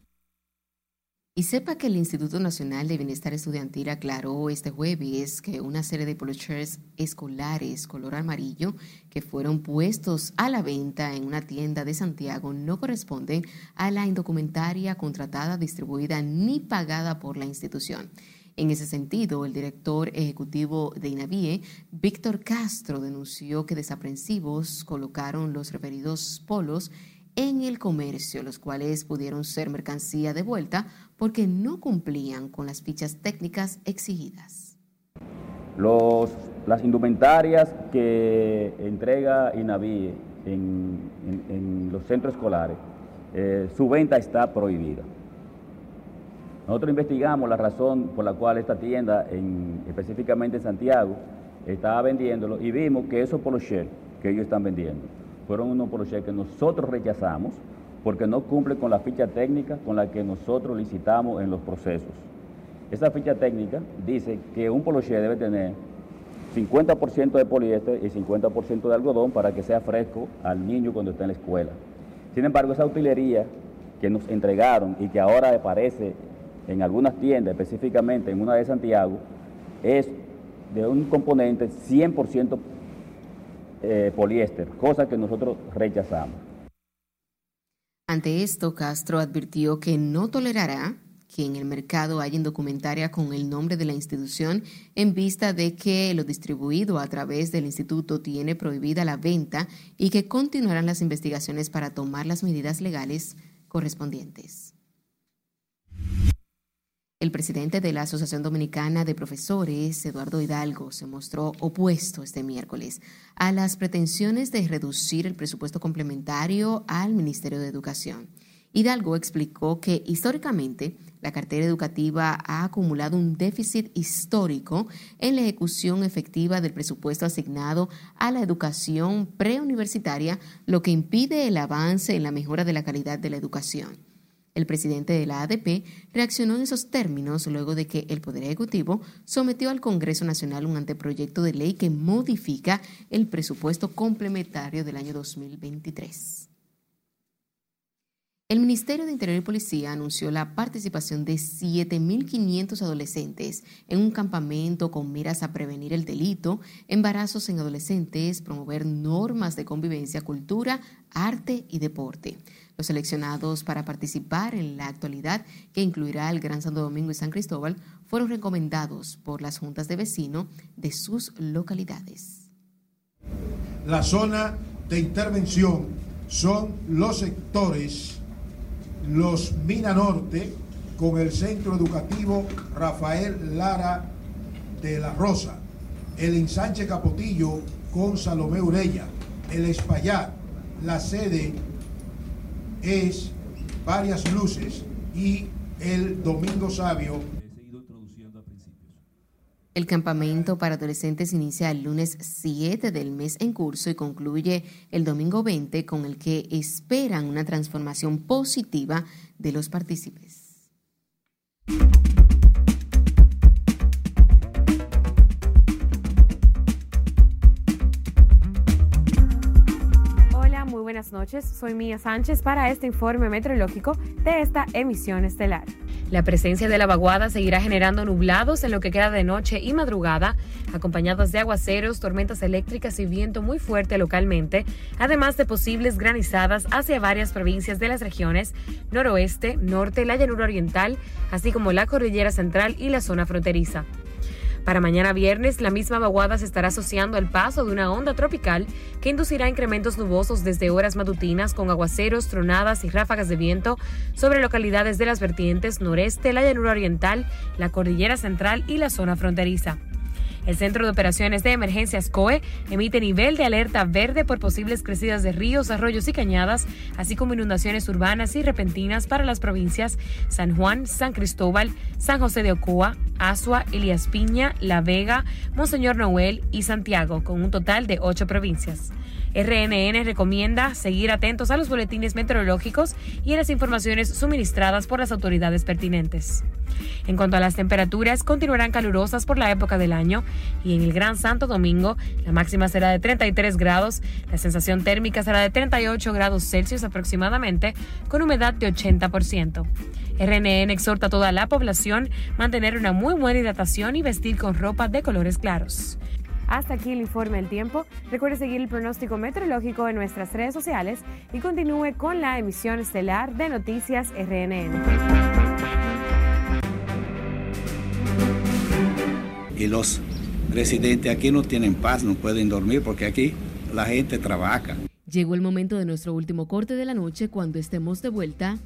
Y sepa que el Instituto Nacional de Bienestar Estudiantil aclaró este jueves que una serie de polochers escolares color amarillo que fueron puestos a la venta en una tienda de Santiago no corresponden a la indocumentaria contratada, distribuida ni pagada por la institución. En ese sentido, el director ejecutivo de INAVIE, Víctor Castro, denunció que desaprensivos colocaron los referidos polos en el comercio, los cuales pudieron ser mercancía de vuelta porque no cumplían con las fichas técnicas exigidas. Los, las indumentarias que entrega INAVIE en, en, los centros escolares, eh, su venta está prohibida. Nosotros investigamos la razón por la cual esta tienda, en, específicamente en Santiago, estaba vendiéndolo y vimos que esos polochers que ellos están vendiendo fueron unos polochers que nosotros rechazamos porque no cumple con la ficha técnica con la que nosotros licitamos en los procesos. Esa ficha técnica dice que un poloché debe tener 50% de poliéster y 50% de algodón para que sea fresco al niño cuando está en la escuela. Sin embargo, esa utilería que nos entregaron y que ahora aparece en algunas tiendas, específicamente en una de Santiago, es de un componente 100% eh, poliéster, cosa que nosotros rechazamos. Ante esto, Castro advirtió que no tolerará que en el mercado haya indocumentaria con el nombre de la institución en vista de que lo distribuido a través del instituto tiene prohibida la venta y que continuarán las investigaciones para tomar las medidas legales correspondientes. El presidente de la Asociación Dominicana de Profesores, Eduardo Hidalgo, se mostró opuesto este miércoles a las pretensiones de reducir el presupuesto complementario al Ministerio de Educación. Hidalgo explicó que históricamente la cartera educativa ha acumulado un déficit histórico en la ejecución efectiva del presupuesto asignado a la educación preuniversitaria, lo que impide el avance en la mejora de la calidad de la educación. El presidente de la ADP reaccionó en esos términos luego de que el Poder Ejecutivo sometió al Congreso Nacional un anteproyecto de ley que modifica el presupuesto complementario del año 2023. El Ministerio de Interior y Policía anunció la participación de 7.500 adolescentes en un campamento con miras a prevenir el delito, embarazos en adolescentes, promover normas de convivencia, cultura, arte y deporte. Los seleccionados para participar en la actualidad, que incluirá el Gran Santo Domingo y San Cristóbal, fueron recomendados por las juntas de vecinos de sus localidades. La zona de intervención son los sectores, los Mina Norte, con el Centro Educativo Rafael Lara de la Rosa, el Ensanche Capotillo con Salomé Urella, el Espaillat, la sede es varias luces y el Domingo Sabio. El campamento para adolescentes inicia el lunes 7 del mes en curso y concluye el domingo 20 con el que esperan una transformación positiva de los partícipes. Noches. Soy Mía Sánchez para este informe meteorológico de esta emisión estelar. La presencia de la vaguada seguirá generando nublados en lo que queda de noche y madrugada, acompañados de aguaceros, tormentas eléctricas y viento muy fuerte localmente, además de posibles granizadas hacia varias provincias de las regiones noroeste, norte, la llanura oriental, así como la cordillera central y la zona fronteriza. Para mañana viernes, la misma vaguada se estará asociando al paso de una onda tropical que inducirá incrementos nubosos desde horas matutinas con aguaceros, tronadas y ráfagas de viento sobre localidades de las vertientes noreste, la llanura oriental, la cordillera central y la zona fronteriza. El Centro de Operaciones de Emergencias COE emite nivel de alerta verde por posibles crecidas de ríos, arroyos y cañadas, así como inundaciones urbanas y repentinas para las provincias San Juan, San Cristóbal, San José de Ocoa, Asua, Elías Piña, La Vega, Monseñor Noel y Santiago, con un total de ocho provincias. RNN recomienda seguir atentos a los boletines meteorológicos y a las informaciones suministradas por las autoridades pertinentes. En cuanto a las temperaturas, continuarán calurosas por la época del año y en el Gran Santo Domingo la máxima será de 33 grados, la sensación térmica será de 38 grados Celsius aproximadamente, con humedad de 80%. RNN exhorta a toda la población mantener una muy buena hidratación y vestir con ropa de colores claros. Hasta aquí el informe del tiempo. Recuerde seguir el pronóstico meteorológico en nuestras redes sociales y continúe con la emisión estelar de Noticias RNN. Y los residentes aquí no tienen paz, no pueden dormir porque aquí la gente trabaja. Llegó el momento de nuestro último corte de la noche cuando estemos de vuelta.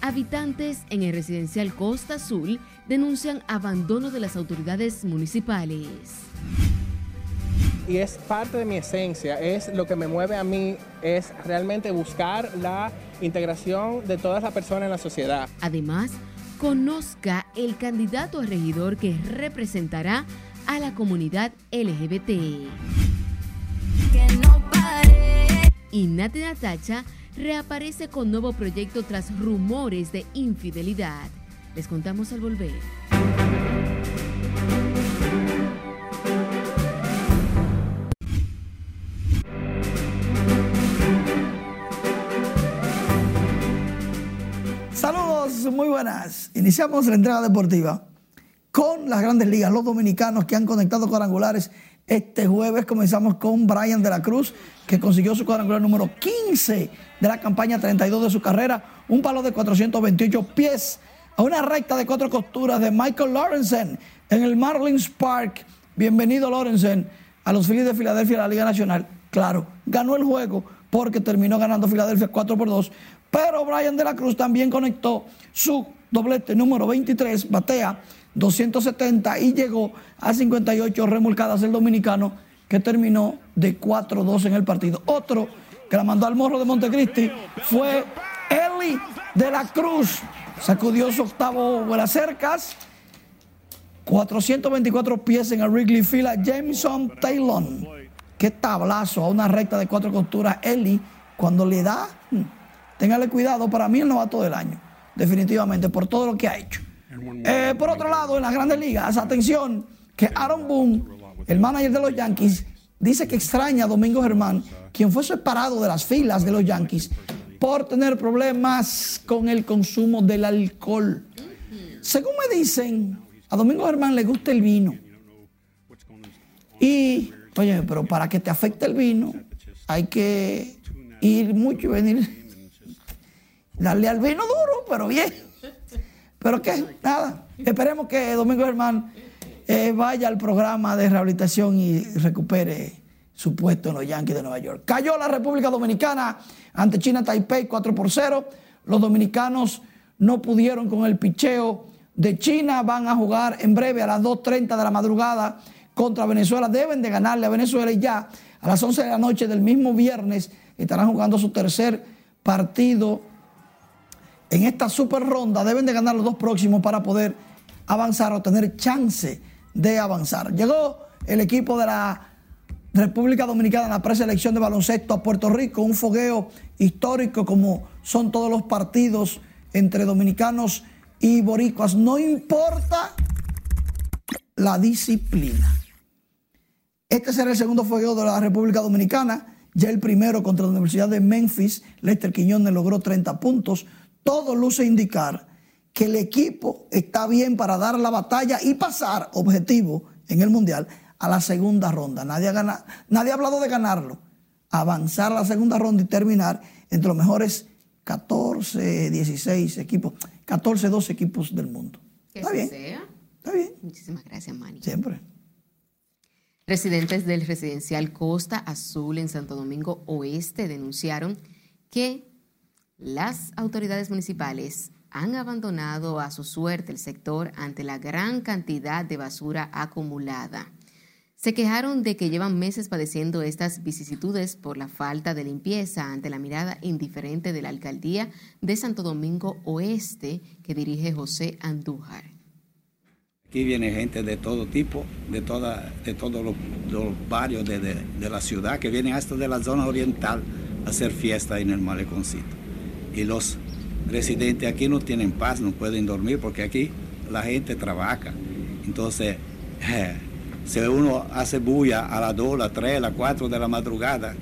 Habitantes en el residencial Costa Azul denuncian abandono de las autoridades municipales y es parte de mi esencia, es lo que me mueve a mí, es realmente buscar la integración de todas las personas en la sociedad. Además, conozca el candidato a regidor que representará a la comunidad LGBT. Y Nati Natacha reaparece con nuevo proyecto tras rumores de infidelidad. Les contamos al volver. Muy buenas. Iniciamos la entrega deportiva con las grandes ligas, los dominicanos que han conectado cuadrangulares este jueves. Comenzamos con Brian de la Cruz, que consiguió su cuadrangular número 15 de la campaña 32 de su carrera, un palo de 428 pies a una recta de cuatro costuras de Michael Lorenzen en el Marlins Park. Bienvenido Lorenzen a los Phillies de Filadelfia de la Liga Nacional. Claro, ganó el juego porque terminó ganando Filadelfia 4 por 2, pero Brian de la Cruz también conectó su doblete número 23, batea 270 y llegó a 58 remolcadas el dominicano que terminó de 4-2 en el partido. Otro que la mandó al morro de Montecristi fue Eli de la Cruz. Sacudió su octavo las cercas. 424 pies en el Wrigley Field a Jameson Taylor. Qué tablazo a una recta de cuatro costuras. Eli, cuando le da, hmm, téngale cuidado, para mí el novato del año definitivamente, por todo lo que ha hecho. Eh, por otro lado, en las grandes ligas, atención, que Aaron Boone, el manager de los Yankees, dice que extraña a Domingo Germán, quien fue separado de las filas de los Yankees por tener problemas con el consumo del alcohol. Según me dicen, a Domingo Germán le gusta el vino. Y, oye, pero para que te afecte el vino, hay que ir mucho y venir darle al vino duro, pero bien. Pero qué, nada. Esperemos que Domingo Germán eh, vaya al programa de rehabilitación y recupere su puesto en los Yankees de Nueva York. Cayó la República Dominicana ante China Taipei 4 por 0. Los dominicanos no pudieron con el picheo de China. Van a jugar en breve a las 2.30 de la madrugada contra Venezuela. Deben de ganarle a Venezuela y ya a las 11 de la noche del mismo viernes estarán jugando su tercer partido en esta super ronda deben de ganar los dos próximos para poder avanzar o tener chance de avanzar. Llegó el equipo de la República Dominicana en la preselección de baloncesto a Puerto Rico, un fogueo histórico como son todos los partidos entre dominicanos y boricuas. No importa la disciplina. Este será el segundo fogueo de la República Dominicana. Ya el primero contra la Universidad de Memphis, Lester Quiñones logró 30 puntos todo luce indicar que el equipo está bien para dar la batalla y pasar objetivo en el Mundial a la segunda ronda. Nadie ha, nadie ha hablado de ganarlo. Avanzar a la segunda ronda y terminar entre los mejores 14, 16 equipos, 14, 12 equipos del mundo. está bien. Está bien. Muchísimas gracias, Manny. Siempre. Residentes del residencial Costa Azul en Santo Domingo Oeste denunciaron que las autoridades municipales han abandonado a su suerte el sector ante la gran cantidad de basura acumulada. se quejaron de que llevan meses padeciendo estas vicisitudes por la falta de limpieza ante la mirada indiferente de la alcaldía de Santo Domingo Oeste que dirige José Andújar. Aquí viene gente de todo tipo, de, toda, de todos los, barrios de, la ciudad, que vienen hasta de la zona oriental a hacer fiesta en el maleconcito. Y los residentes aquí no tienen paz, no pueden dormir porque aquí la gente trabaja. Entonces, eh, si uno hace bulla a las 2, a las 3, a las 4 de la madrugada,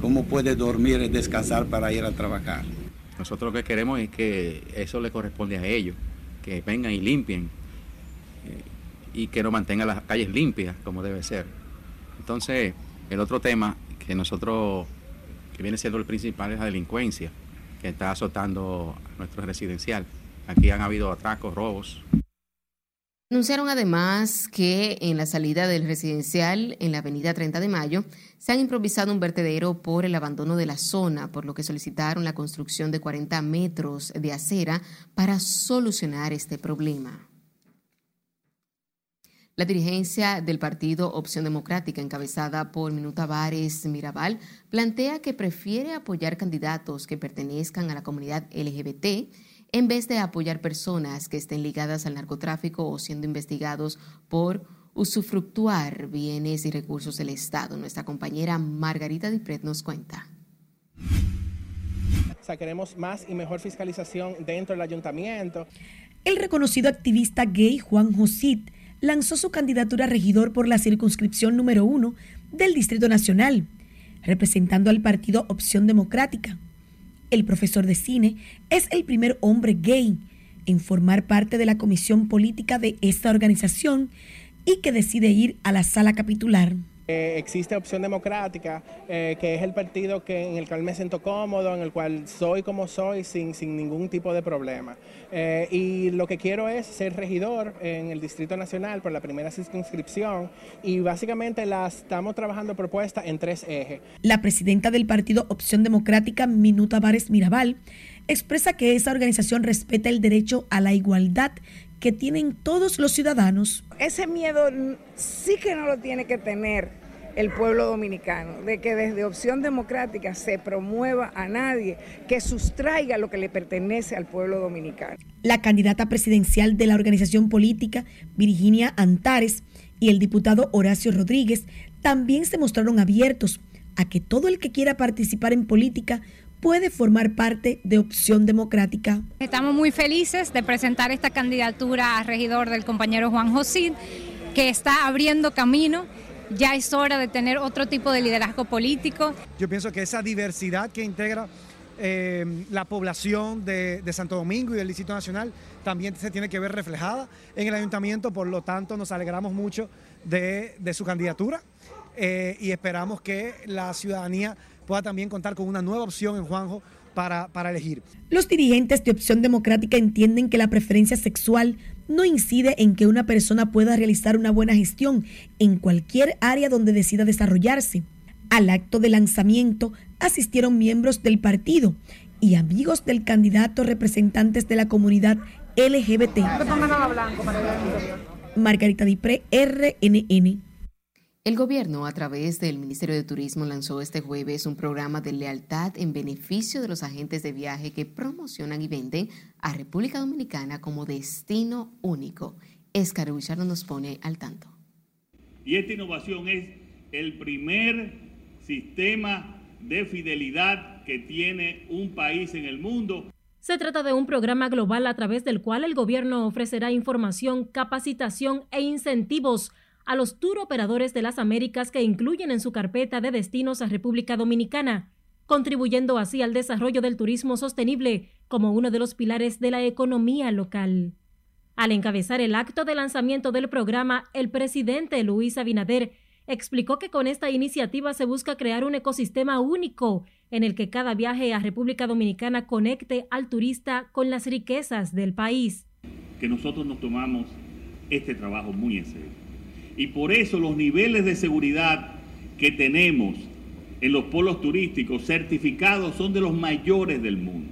¿cómo puede dormir y descansar para ir a trabajar? Nosotros lo que queremos es que eso le corresponde a ellos, que vengan y limpien eh, y que nos mantengan las calles limpias como debe ser. Entonces, el otro tema que nosotros, que viene siendo el principal, es la delincuencia, que está azotando nuestro residencial. Aquí han habido atracos, robos, Anunciaron además que en la salida del residencial en la avenida 30 de Mayo se han improvisado un vertedero por el abandono de la zona, por lo que solicitaron la construcción de 40 metros de acera para solucionar este problema. La dirigencia del partido Opción Democrática, encabezada por Minuta Vares Mirabal, plantea que prefiere apoyar candidatos que pertenezcan a la comunidad LGBT en vez de apoyar personas que estén ligadas al narcotráfico o siendo investigados por usufructuar bienes y recursos del Estado. Nuestra compañera Margarita Dipret nos cuenta. O sea, queremos más y mejor fiscalización dentro del ayuntamiento. El reconocido activista gay Juan Josit lanzó su candidatura a regidor por la circunscripción número uno del Distrito Nacional, representando al partido Opción Democrática el profesor de cine, es el primer hombre gay en formar parte de la comisión política de esta organización y que decide ir a la sala capitular. Eh, existe Opción Democrática, eh, que es el partido que, en el cual me siento cómodo, en el cual soy como soy sin, sin ningún tipo de problema. Eh, y lo que quiero es ser regidor en el Distrito Nacional por la primera circunscripción y básicamente la estamos trabajando propuesta en tres ejes. La presidenta del partido Opción Democrática, Minuta Vares Mirabal, expresa que esa organización respeta el derecho a la igualdad que tienen todos los ciudadanos. Ese miedo sí que no lo tiene que tener el pueblo dominicano, de que desde opción democrática se promueva a nadie que sustraiga lo que le pertenece al pueblo dominicano. La candidata presidencial de la organización política, Virginia Antares, y el diputado Horacio Rodríguez también se mostraron abiertos a que todo el que quiera participar en política puede formar parte de Opción Democrática. Estamos muy felices de presentar esta candidatura a regidor del compañero Juan José, que está abriendo camino. Ya es hora de tener otro tipo de liderazgo político. Yo pienso que esa diversidad que integra eh, la población de, Santo Domingo y del Distrito Nacional también se tiene que ver reflejada en el ayuntamiento, por lo tanto nos alegramos mucho de, su candidatura eh, y esperamos que la ciudadanía pueda también contar con una nueva opción en Juanjo para, para elegir. Los dirigentes de Opción Democrática entienden que la preferencia sexual no incide en que una persona pueda realizar una buena gestión en cualquier área donde decida desarrollarse. Al acto de lanzamiento asistieron miembros del partido y amigos del candidato representantes de la comunidad LGBT. Margarita Dipré, RNN. El gobierno, a través del Ministerio de Turismo, lanzó este jueves un programa de lealtad en beneficio de los agentes de viaje que promocionan y venden a República Dominicana como destino único. Escar nos pone al tanto. Y esta innovación es el primer sistema de fidelidad que tiene un país en el mundo. Se trata de un programa global a través del cual el gobierno ofrecerá información, capacitación e incentivos a los tour operadores de las Américas que incluyen en su carpeta de destinos a República Dominicana, contribuyendo así al desarrollo del turismo sostenible como uno de los pilares de la economía local. Al encabezar el acto de lanzamiento del programa, el presidente Luis Abinader explicó que con esta iniciativa se busca crear un ecosistema único en el que cada viaje a República Dominicana conecte al turista con las riquezas del país. Que nosotros nos tomamos este trabajo muy en serio y por eso los niveles de seguridad que tenemos en los polos turísticos certificados son de los mayores del mundo.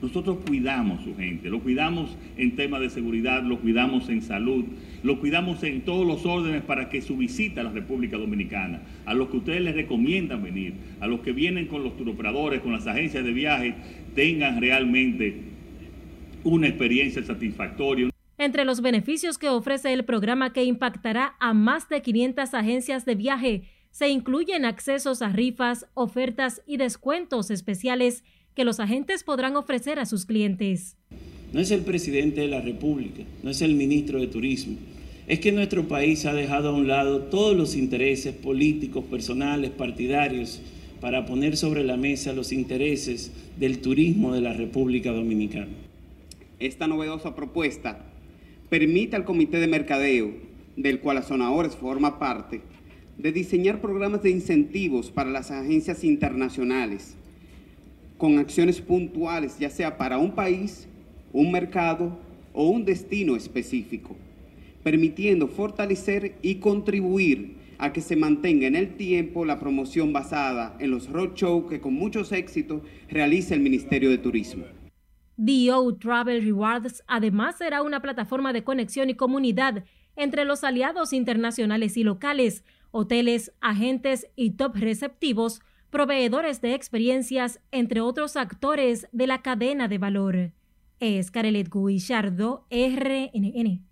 nosotros cuidamos su gente, lo cuidamos en temas de seguridad, lo cuidamos en salud, lo cuidamos en todos los órdenes para que su visita a la República Dominicana, a los que ustedes les recomiendan venir, a los que vienen con los turoperadores, con las agencias de viaje, tengan realmente una experiencia satisfactoria. Entre los beneficios que ofrece el programa que impactará a más de 500 agencias de viaje, se incluyen accesos a rifas, ofertas y descuentos especiales que los agentes podrán ofrecer a sus clientes. No es el presidente de la República, no es el ministro de Turismo. Es que nuestro país ha dejado a un lado todos los intereses políticos, personales, partidarios, para poner sobre la mesa los intereses del turismo de la República Dominicana. Esta novedosa propuesta permite al Comité de Mercadeo, del cual Azonadores forma parte, de diseñar programas de incentivos para las agencias internacionales con acciones puntuales, ya sea para un país, un mercado o un destino específico, permitiendo fortalecer y contribuir a que se mantenga en el tiempo la promoción basada en los roadshows que con muchos éxitos realiza el Ministerio de Turismo. DO Travel Rewards además será una plataforma de conexión y comunidad entre los aliados internacionales y locales, hoteles, agentes y top receptivos proveedores de experiencias, entre otros actores de la cadena de valor. Es Carelet Guillardo, RNN.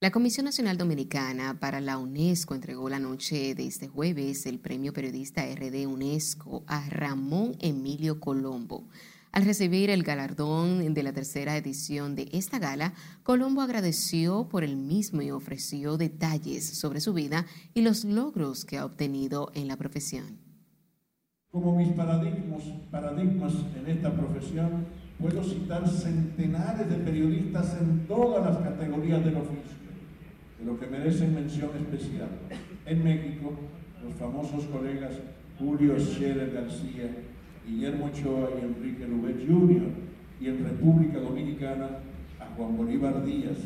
La Comisión Nacional Dominicana para la UNESCO entregó la noche de este jueves el premio periodista RD UNESCO a Ramón Emilio Colombo. Al recibir el galardón de la tercera edición de esta gala, Colombo agradeció por el mismo y ofreció detalles sobre su vida y los logros que ha obtenido en la profesión. Como mis paradigmas, en esta profesión, puedo citar centenares de periodistas en todas las categorías del oficio, de lo que merecen mención especial. En México, los famosos colegas Julio Scherer García, Guillermo Ochoa y Enrique Lubet Jr., y en República Dominicana a Juan Bolívar Díaz,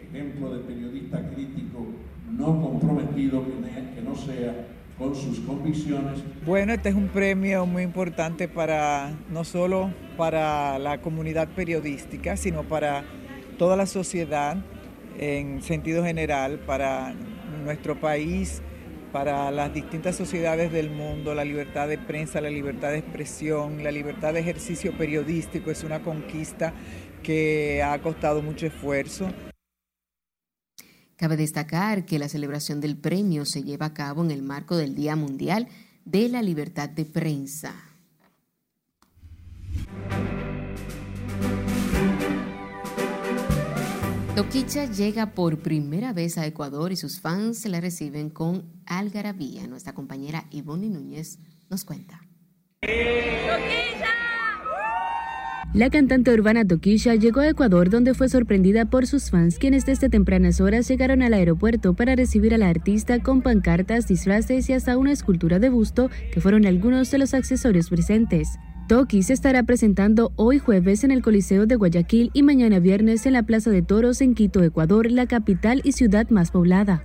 ejemplo de periodista crítico no comprometido que no sea con sus convicciones. Bueno, este es un premio muy importante para no solo para la comunidad periodística, sino para toda la sociedad en sentido general, para nuestro país, para las distintas sociedades del mundo, la libertad de prensa, la libertad de expresión, la libertad de ejercicio periodístico es una conquista que ha costado mucho esfuerzo. Cabe destacar que la celebración del premio se lleva a cabo en el marco del Día Mundial de la Libertad de Prensa. Toquicha llega por primera vez a Ecuador y sus fans se la reciben con algarabía. Nuestra compañera Ivonne Núñez nos cuenta. La cantante urbana Tokisha llegó a Ecuador donde fue sorprendida por sus fans quienes desde tempranas horas llegaron al aeropuerto para recibir a la artista con pancartas, disfraces y hasta una escultura de busto que fueron algunos de los accesorios presentes. Toki se estará presentando hoy jueves en el Coliseo de Guayaquil y mañana viernes en la Plaza de Toros en Quito, Ecuador, la capital y ciudad más poblada.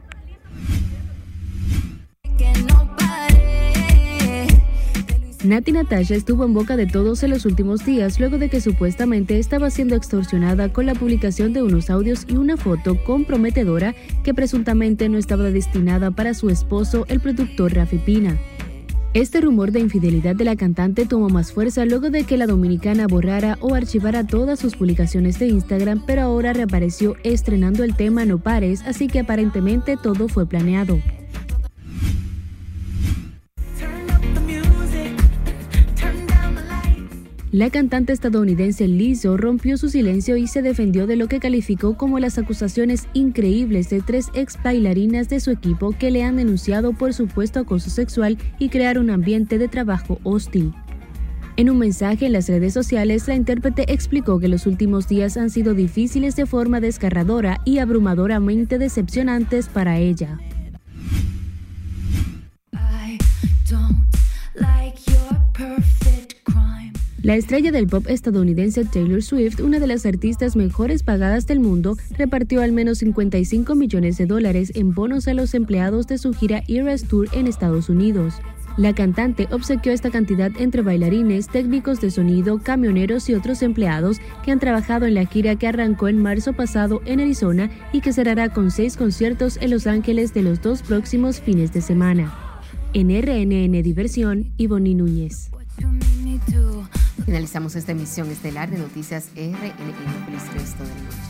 Nati Natasha estuvo en boca de todos en los últimos días luego de que supuestamente estaba siendo extorsionada con la publicación de unos audios y una foto comprometedora que presuntamente no estaba destinada para su esposo, el productor Rafi Pina. Este rumor de infidelidad de la cantante tomó más fuerza luego de que la dominicana borrara o archivara todas sus publicaciones de Instagram, pero ahora reapareció estrenando el tema No Pares, así que aparentemente todo fue planeado. La cantante estadounidense Lizzo rompió su silencio y se defendió de lo que calificó como las acusaciones increíbles de tres ex bailarinas de su equipo que le han denunciado por supuesto acoso sexual y crear un ambiente de trabajo hostil. En un mensaje en las redes sociales, la intérprete explicó que los últimos días han sido difíciles de forma desgarradora y abrumadoramente decepcionantes para ella. La estrella del pop estadounidense Taylor Swift, una de las artistas mejores pagadas del mundo, repartió al menos 55 millones de dólares en bonos a los empleados de su gira Eras Tour en Estados Unidos. La cantante obsequió esta cantidad entre bailarines, técnicos de sonido, camioneros y otros empleados que han trabajado en la gira que arrancó en marzo pasado en Arizona y que cerrará con seis conciertos en Los Ángeles de los dos próximos fines de semana. En RNN Diversión, Ivonne Núñez. Finalizamos esta emisión estelar de Noticias RNN. Feliz resto de noche.